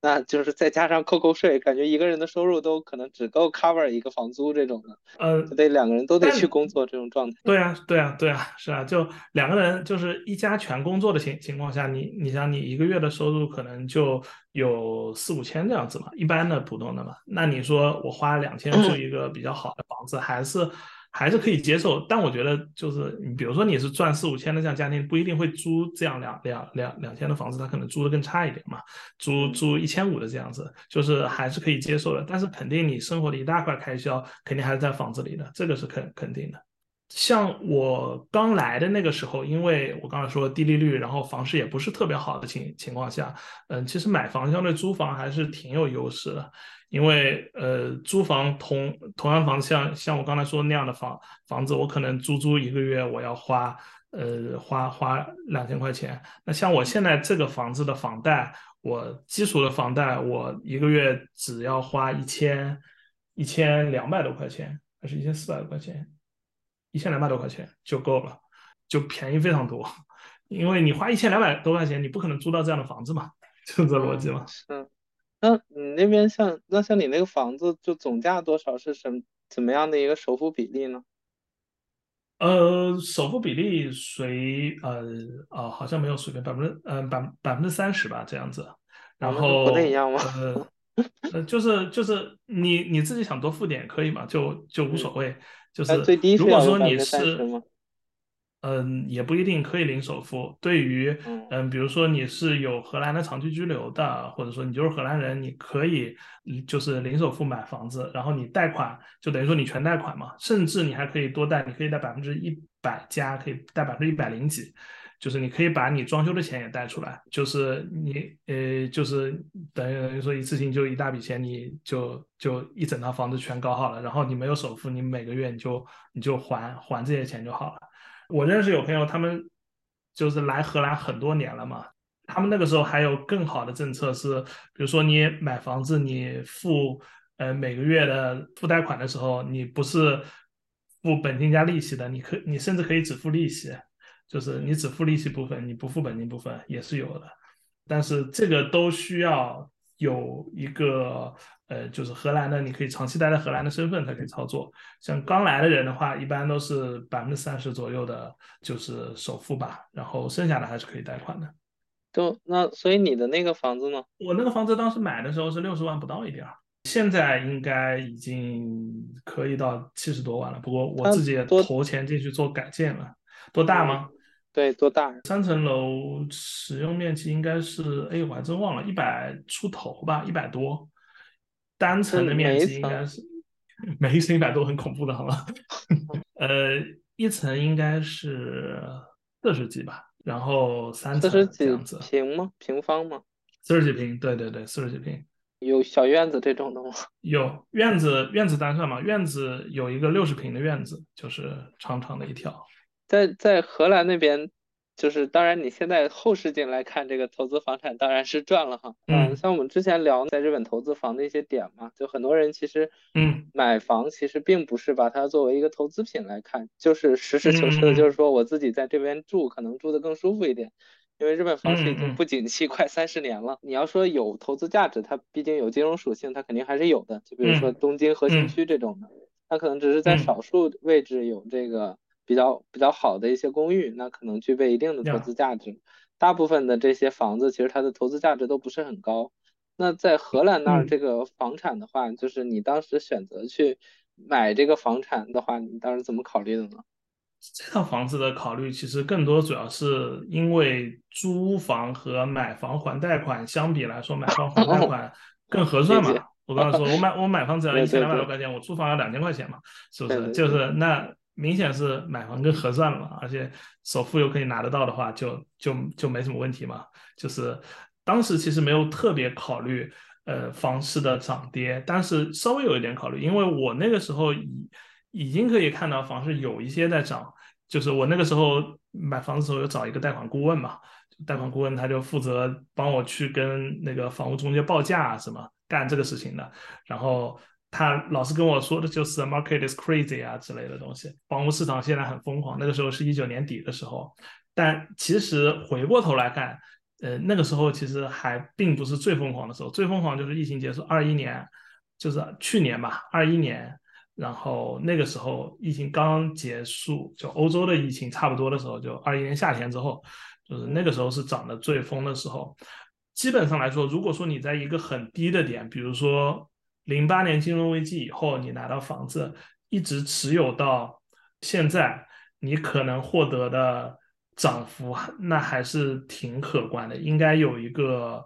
那就是再加上扣扣税，感觉一个人的收入都可能只够 cover 一个房租这种的，
呃，
得两个人都得去工作这种状态。
对啊，对啊，对啊，是啊，就两个人就是一家全工作的情情况下，你你想你一个月的收入可能就有四五千这样子嘛，一般的普通的嘛，那你说我花两千住一个比较好的房子，还是？还是可以接受，但我觉得就是你比如说你是赚四五千的这样家庭，不一定会租这样两两两两千的房子，他可能租的更差一点嘛，租租一千五的这样子，就是还是可以接受的。但是肯定你生活的一大块开销肯定还是在房子里的，这个是肯肯定的。像我刚来的那个时候，因为我刚才说低利率，然后房市也不是特别好的情情况下，嗯，其实买房相对租房还是挺有优势的。因为呃，租房同同样房子，像像我刚才说那样的房房子，我可能租租一个月，我要花呃花花两千块钱。那像我现在这个房子的房贷，我基础的房贷，我一个月只要花一千一千两百多块钱，还是一千四百多块钱，一千两百多块钱就够了，就便宜非常多。因为你花一千两百多块钱，你不可能租到这样的房子嘛，就这逻辑嘛。
是。那你那边像那像你那个房子，就总价多少是什怎么样的一个首付比例呢？
呃，首付比例随呃呃好像没有随便百分之呃百百分之三十吧这样子。然后
国内一样吗？
呃，就是就是你你自己想多付点可以嘛，就就无所谓。就是如果说你是。嗯，也不一定可以零首付。对于嗯，比如说你是有荷兰的长期居留的，或者说你就是荷兰人，你可以就是零首付买房子，然后你贷款就等于说你全贷款嘛，甚至你还可以多贷，你可以贷百分之一百加，可以贷百分之一百零几，就是你可以把你装修的钱也贷出来，就是你呃，就是等于等于说一次性就一大笔钱，你就就一整套房子全搞好了，然后你没有首付，你每个月你就你就还还这些钱就好了。我认识有朋友，他们就是来荷兰很多年了嘛。他们那个时候还有更好的政策是，比如说你买房子，你付呃每个月的付贷款的时候，你不是付本金加利息的，你可你甚至可以只付利息，就是你只付利息部分，你不付本金部分也是有的。但是这个都需要有一个。呃，就是荷兰的，你可以长期待在荷兰的身份才可以操作。像刚来的人的话，一般都是百分之三十左右的，就是首付吧，然后剩下的还是可以贷款的。
就那，所以你的那个房子呢？
我那个房子当时买的时候是六十万不到一点儿，现在应该已经可以到七十多万了。不过我自己也投钱进去做改建了。多大吗？
对，多大？
三层楼，使用面积应该是，哎，我还真忘了，一百出头吧，一百多。单层的面积应该是每一层一百多，很恐怖的，好吗？呃，一层应该是四十几吧，然后三层这样子。
平吗？平方吗？
四十几平，对对对，四十几平。
有小院子这种的吗？
有院子，院子单算嘛？院子有一个六十平的院子，就是长长的一条。
在在荷兰那边。就是当然，你现在后视镜来看这个投资房产，当然是赚了哈。嗯，像我们之前聊在日本投资房的一些点嘛，就很多人其实，
嗯，
买房其实并不是把它作为一个投资品来看，就是实事求是的，就是说我自己在这边住，可能住的更舒服一点。因为日本房市已经不景气快三十年了，你要说有投资价值，它毕竟有金融属性，它肯定还是有的。就比如说东京核心区这种的，它可能只是在少数位置有这个。比较比较好的一些公寓，那可能具备一定的投资价值。大部分的这些房子，其实它的投资价值都不是很高。那在荷兰那儿这个房产的话，就是你当时选择去买这个房产的话，你当时怎么考虑的呢？
这套房子的考虑其实更多主要是因为租房和买房还贷款相比来说，买房还贷款 更合算嘛。我刚才说，我买我买房只要 一千两百多块钱，我租房要两千块钱嘛，是不是？就是那明显是买房更合算了嘛，而且首付又可以拿得到的话，就就就没什么问题嘛。就是当时其实没有特别考虑呃房市的涨跌，但是稍微有一点考虑，因为我那个时候已。已经可以看到房市有一些在涨，就是我那个时候买房子时候有找一个贷款顾问嘛，贷款顾问他就负责帮我去跟那个房屋中介报价什么干这个事情的，然后他老是跟我说的就是 market is crazy 啊之类的东西，房屋市场现在很疯狂，那个时候是一九年底的时候，但其实回过头来看，呃那个时候其实还并不是最疯狂的时候，最疯狂就是疫情结束二一年，就是去年吧，二一年。然后那个时候疫情刚结束，就欧洲的疫情差不多的时候，就二一年夏天之后，就是那个时候是涨得最疯的时候。基本上来说，如果说你在一个很低的点，比如说零八年金融危机以后，你拿到房子一直持有到现在，你可能获得的涨幅那还是挺可观的，应该有一个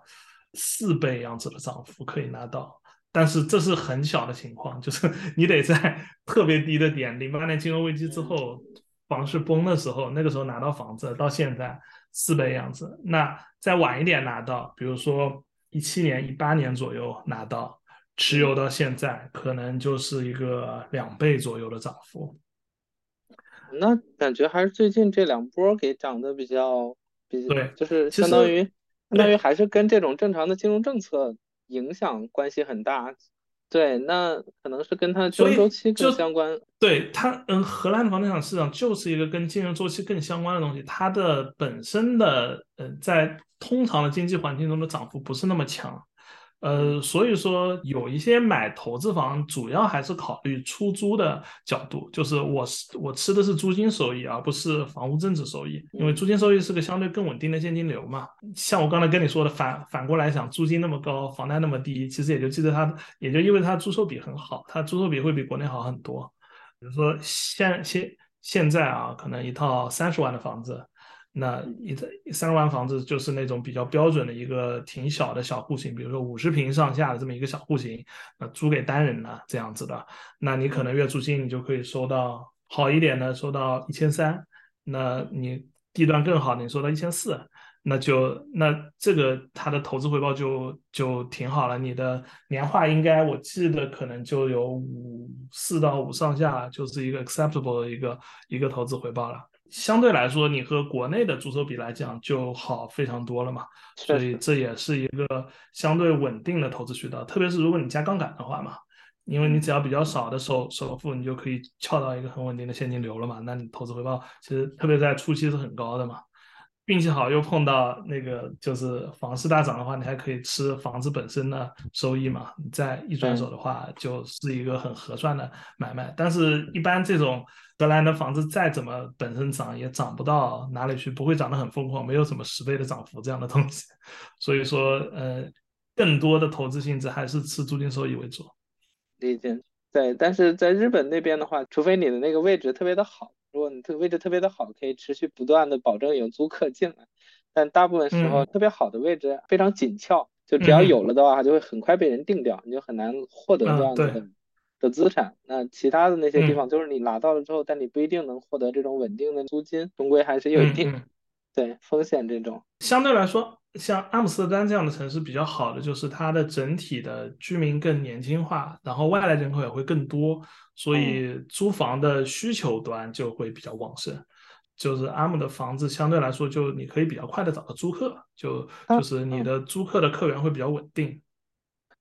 四倍样子的涨幅可以拿到。但是这是很小的情况，就是 你得在 特别低的点，零八年金融危机之后，房市崩的时候，那个时候拿到房子，到现在四倍样子。那再晚一点拿到，比如说一七年、一八年左右拿到，持有到现在，可能就是一个两倍左右的涨幅。
那感觉还是最近这两波给涨的比较，比
对，
就是相当于相当于还是跟这种正常的金融政策。影响关系很大，对，那可能是跟它的金融周期更相关。
对它，嗯，荷兰的房地产市场就是一个跟金融周期更相关的东西，它的本身的，呃，在通常的经济环境中的涨幅不是那么强。呃，所以说有一些买投资房，主要还是考虑出租的角度，就是我是我吃的是租金收益，而不是房屋增值收益，因为租金收益是个相对更稳定的现金流嘛。像我刚才跟你说的，反反过来想，租金那么高，房贷那么低，其实也就记得它，也就意味着它租售比很好，它租售比会比国内好很多。比如说现现现在啊，可能一套三十万的房子。那一三十万房子就是那种比较标准的一个挺小的小户型，比如说五十平上下的这么一个小户型，那租给单人的这样子的，那你可能月租金你就可以收到好一点的，收到一千三，那你地段更好，你收到一千四，那就那这个它的投资回报就就挺好了，你的年化应该我记得可能就有五四到五上下，就是一个 acceptable 的一个一个投资回报了。相对来说，你和国内的租售比来讲就好非常多了嘛，所以这也是一个相对稳定的投资渠道。特别是如果你加杠杆的话嘛，因为你只要比较少的首首付，你就可以撬到一个很稳定的现金流了嘛。那你投资回报其实特别在初期是很高的嘛。运气好又碰到那个就是房市大涨的话，你还可以吃房子本身的收益嘛。你再一转手的话，就是一个很合算的买卖。但是，一般这种荷兰的房子再怎么本身涨，也涨不到哪里去，不会涨得很疯狂，没有什么十倍的涨幅这样的东西。所以说，呃，更多的投资性质还是吃租金收益为主。
理解。对，但是在日本那边的话，除非你的那个位置特别的好。如果你特位置特别的好，可以持续不断的保证有租客进来，但大部分时候特别好的位置非常紧俏，就只要有了的话，就会很快被人定掉，你就很难获得这样子的的资产。那其他的那些地方，就是你拿到了之后，但你不一定能获得这种稳定的租金，终归还是有一定对风险这种。
相对来说，像阿姆斯特丹这样的城市比较好的就是它的整体的居民更年轻化，然后外来人口也会更多。所以租房的需求端就会比较旺盛，就是阿姆的房子相对来说，就你可以比较快的找到租客，就就是你的租客的客源会比较稳定。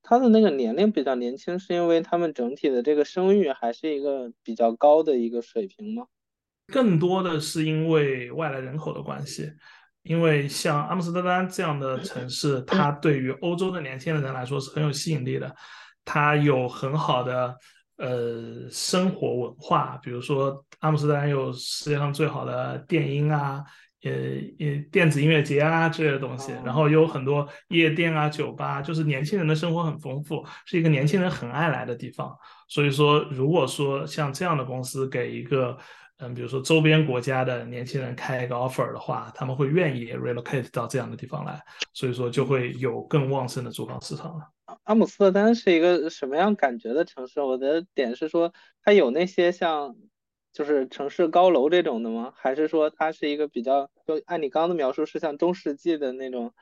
他的那个年龄比较年轻，是因为他们整体的这个生育还是一个比较高的一个水平吗？
更多的是因为外来人口的关系，因为像阿姆斯特丹这样的城市，它对于欧洲的年轻人来说是很有吸引力的，它有很好的。呃，生活文化，比如说阿姆斯特丹有世界上最好的电音啊、呃呃电子音乐节啊这些东西，然后有很多夜店啊、酒吧，就是年轻人的生活很丰富，是一个年轻人很爱来的地方。所以说，如果说像这样的公司给一个嗯，比如说周边国家的年轻人开一个 offer 的话，他们会愿意 relocate 到这样的地方来，所以说就会有更旺盛的租房市场了。
阿姆斯特丹是一个什么样感觉的城市？我的点是说，它有那些像就是城市高楼这种的吗？还是说它是一个比较就按你刚刚的描述是像中世纪的那种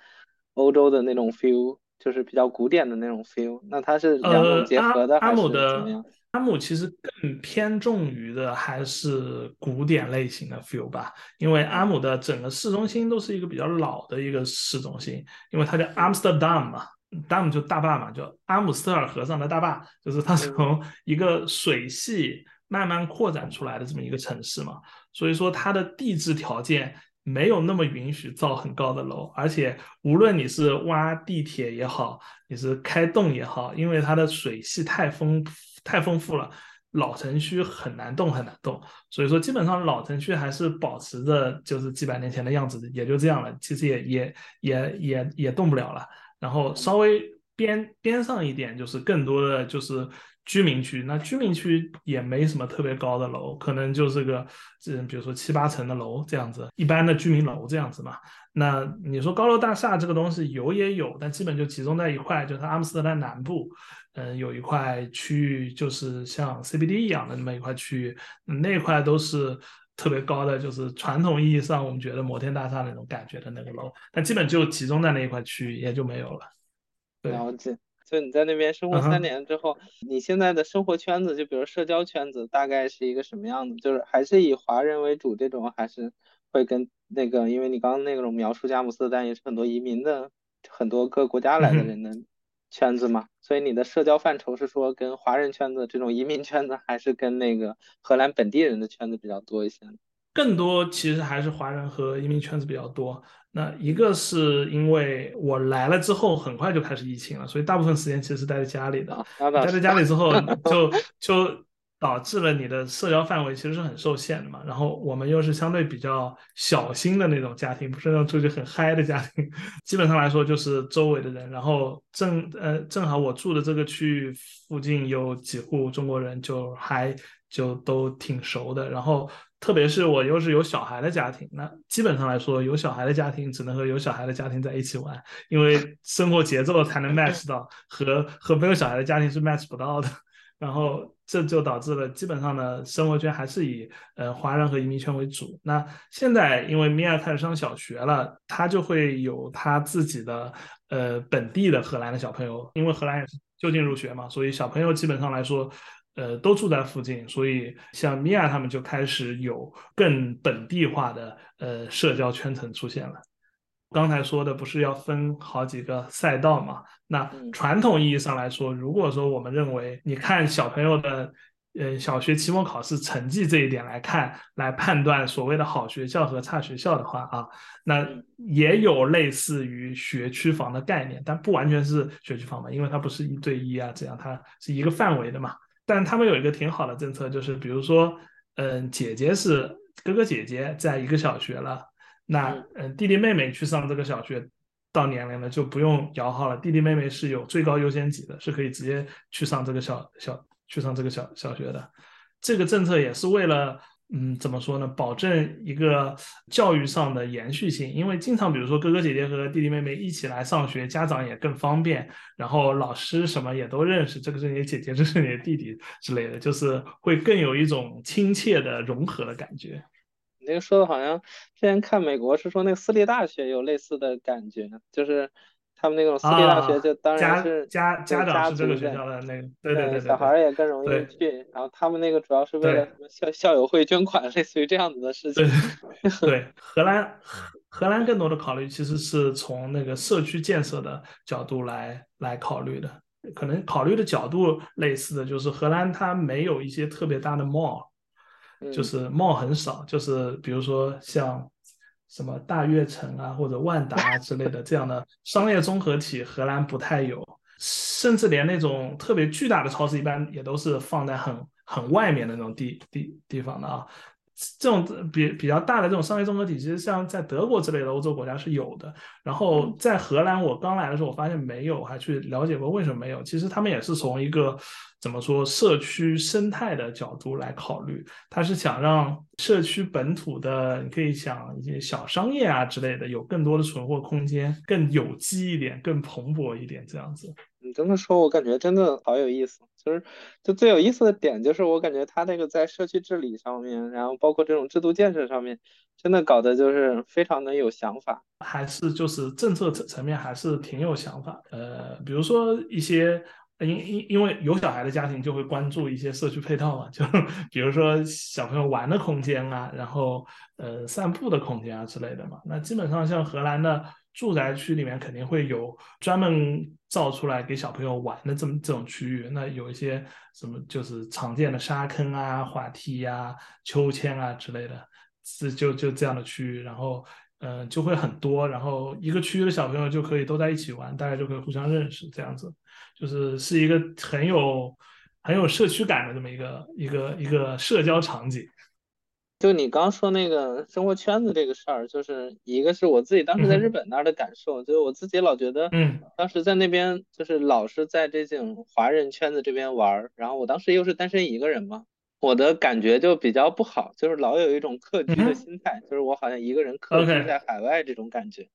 欧洲的那种 feel，就是比较古典的那种 feel？那它是两种结合的还是怎么样？
阿姆其实更偏重于的还是古典类型的 feel 吧，因为阿姆的整个市中心都是一个比较老的一个市中心，因为它叫 Amsterdam 嘛，Dam 就大坝嘛，叫阿姆斯特尔河上的大坝，就是它从一个水系慢慢扩展出来的这么一个城市嘛，所以说它的地质条件没有那么允许造很高的楼，而且无论你是挖地铁也好，你是开洞也好，因为它的水系太丰。太丰富了，老城区很难动，很难动。所以说，基本上老城区还是保持着就是几百年前的样子，也就这样了。其实也也也也也动不了了。然后稍微边边上一点，就是更多的就是居民区。那居民区也没什么特别高的楼，可能就是个嗯比如说七八层的楼这样子，一般的居民楼这样子嘛。那你说高楼大厦这个东西有也有，但基本就集中在一块，就是阿姆斯特丹南部。嗯，有一块区域就是像 CBD 一样的那么一块区域，那块都是特别高的，就是传统意义上我们觉得摩天大厦那种感觉的那个楼，但基本就集中在那一块区域，也就没有了。
了解。就你在那边生活三年之后，你现在的生活圈子，就比如社交圈子，大概是一个什么样的？就是还是以华人为主这种，还是会跟那个，因为你刚刚那种描述佳木斯但也是很多移民的，很多各国家来的人的。圈子嘛，所以你的社交范畴是说跟华人圈子这种移民圈子，还是跟那个荷兰本地人的圈子比较多一些？
更多其实还是华人和移民圈子比较多。那一个是因为我来了之后，很快就开始疫情了，所以大部分时间其实是待在家里的。待在家里之后，就就。导致了你的社交范围其实是很受限的嘛，然后我们又是相对比较小心的那种家庭，不是那种出去很嗨的家庭，基本上来说就是周围的人，然后正呃正好我住的这个区域附近有几户中国人，就还就都挺熟的，然后特别是我又是有小孩的家庭，那基本上来说有小孩的家庭只能和有小孩的家庭在一起玩，因为生活节奏才能 match 到，和和没有小孩的家庭是 match 不到的。然后这就导致了基本上的生活圈还是以呃华人和移民圈为主。那现在因为米娅开始上小学了，他就会有他自己的呃本地的荷兰的小朋友，因为荷兰也是就近入学嘛，所以小朋友基本上来说，呃都住在附近，所以像米娅他们就开始有更本地化的呃社交圈层出现了。刚才说的不是要分好几个赛道嘛？那传统意义上来说，如果说我们认为你看小朋友的呃小学期末考试成绩这一点来看，来判断所谓的好学校和差学校的话啊，那也有类似于学区房的概念，但不完全是学区房嘛，因为它不是一对一啊，这样它是一个范围的嘛。但他们有一个挺好的政策，就是比如说，嗯，姐姐是哥哥姐姐在一个小学了。那嗯，弟弟妹妹去上这个小学，到年龄了就不用摇号了。弟弟妹妹是有最高优先级的，是可以直接去上这个小小去上这个小小学的。这个政策也是为了嗯，怎么说呢？保证一个教育上的延续性。因为经常比如说哥哥姐姐和弟弟妹妹一起来上学，家长也更方便，然后老师什么也都认识，这个是你的姐姐，这是你的弟弟之类的，就是会更有一种亲切的融合的感觉。
那个说的好像之前看美国是说那个私立大学有类似的感觉，就是他们那种私立大学就当然是
家
家
长是这个学校的那个，对对对，
小孩也更容易去。然后他们那个主要是为了什么校校友会捐款，类似于这样子的事情。
对，荷兰荷兰更多的考虑其实是从那个社区建设的角度来来考虑的，可能考虑的角度类似的就是荷兰它没有一些特别大的 mall。就是帽很少，就是比如说像什么大悦城啊或者万达啊之类的这样的 商业综合体，荷兰不太有，甚至连那种特别巨大的超市，一般也都是放在很很外面的那种地地地方的啊。这种比比较大的这种商业综合体，其实像在德国之类的欧洲国家是有的。然后在荷兰，我刚来的时候，我发现没有，还去了解过为什么没有。其实他们也是从一个怎么说社区生态的角度来考虑，他是想让社区本土的，你可以想一些小商业啊之类的，有更多的存活空间，更有机一点，更蓬勃一点，这样子。
你这么说，我感觉真的好有意思。就是，就最有意思的点就是，我感觉他那个在社区治理上面，然后包括这种制度建设上面，真的搞得就是非常的有想法。
还是就是政策层层面还是挺有想法。呃，比如说一些，因因因为有小孩的家庭就会关注一些社区配套嘛，就比如说小朋友玩的空间啊，然后呃散步的空间啊之类的嘛。那基本上像荷兰的。住宅区里面肯定会有专门造出来给小朋友玩的这么这种区域，那有一些什么就是常见的沙坑啊、滑梯呀、秋千啊之类的，是就就这样的区域，然后嗯就会很多，然后一个区域的小朋友就可以都在一起玩，大家就可以互相认识，这样子就是是一个很有很有社区感的这么一个一个一个社交场景。
就你刚说那个生活圈子这个事儿，就是一个是我自己当时在日本那儿的感受，就是我自己老觉得，
嗯，
当时在那边就是老是在这种华人圈子这边玩儿，然后我当时又是单身一个人嘛，我的感觉就比较不好，就是老有一种客居的心态，就是我好像一个人客居在海外这种感觉。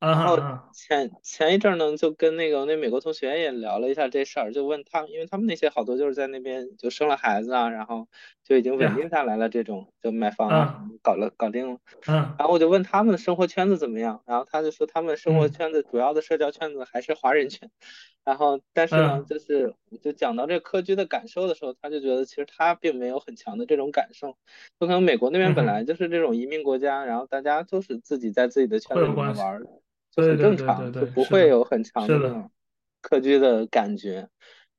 然后前前一阵呢，就跟那个那美国同学也聊了一下这事儿，就问他，因为他们那些好多就是在那边就生了孩子啊，然后就已经稳定下来了，这种就买房啊，搞了搞定了。
嗯。
然后我就问他们的生活圈子怎么样，然后他就说他们生活圈子主要的社交圈子还是华人圈。然后但是呢，就是就讲到这客居的感受的时候，他就觉得其实他并没有很强的这种感受，就可能美国那边本来就是这种移民国家，然后大家就是自己在自己的圈子里面玩。就很正常，就不会有很强的那种客居的感觉。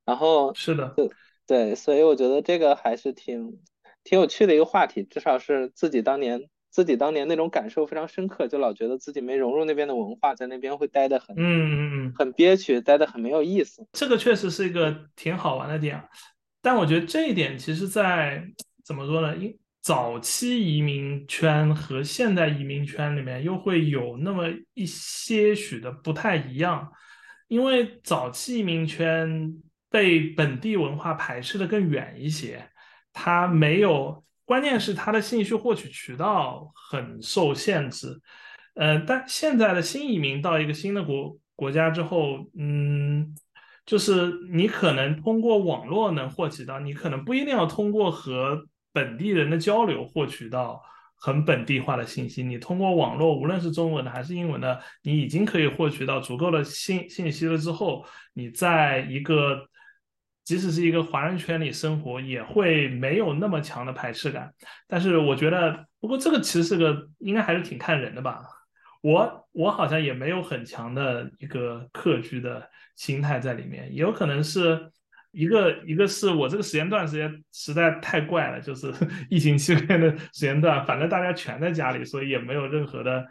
然后
是的，
对，所以我觉得这个还是挺挺有趣的一个话题，至少是自己当年自己当年那种感受非常深刻，就老觉得自己没融入那边的文化，在那边会待得很
嗯嗯嗯
很憋屈，待得很没有意思。
这个确实是一个挺好玩的点，但我觉得这一点其实，在怎么说呢？因早期移民圈和现代移民圈里面又会有那么一些许的不太一样，因为早期移民圈被本地文化排斥的更远一些，它没有，关键是它的信息获取渠道很受限制。呃，但现在的新移民到一个新的国国家之后，嗯，就是你可能通过网络能获取到，你可能不一定要通过和。本地人的交流获取到很本地化的信息，你通过网络，无论是中文的还是英文的，你已经可以获取到足够的信信息了。之后，你在一个即使是一个华人圈里生活，也会没有那么强的排斥感。但是，我觉得，不过这个其实是个应该还是挺看人的吧。我我好像也没有很强的一个客居的心态在里面，也有可能是。一个一个是我这个时间段时间实在太怪了，就是 疫情期间的时间段，反正大家全在家里，所以也没有任何的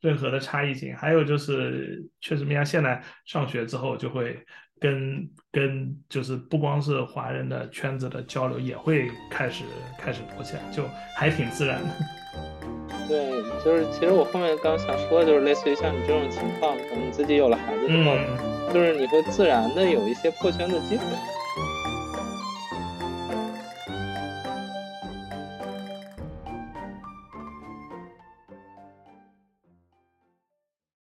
任何的差异性。还有就是，确实，米娅现在上学之后，就会跟跟就是不光是华人的圈子的交流，也会开始开始多起来，就还挺自然的。
对，就是其实我后面刚想说的就是类似于像你这种情况，可能自己有了孩子之后。就是你会自然的有一些破圈的机会。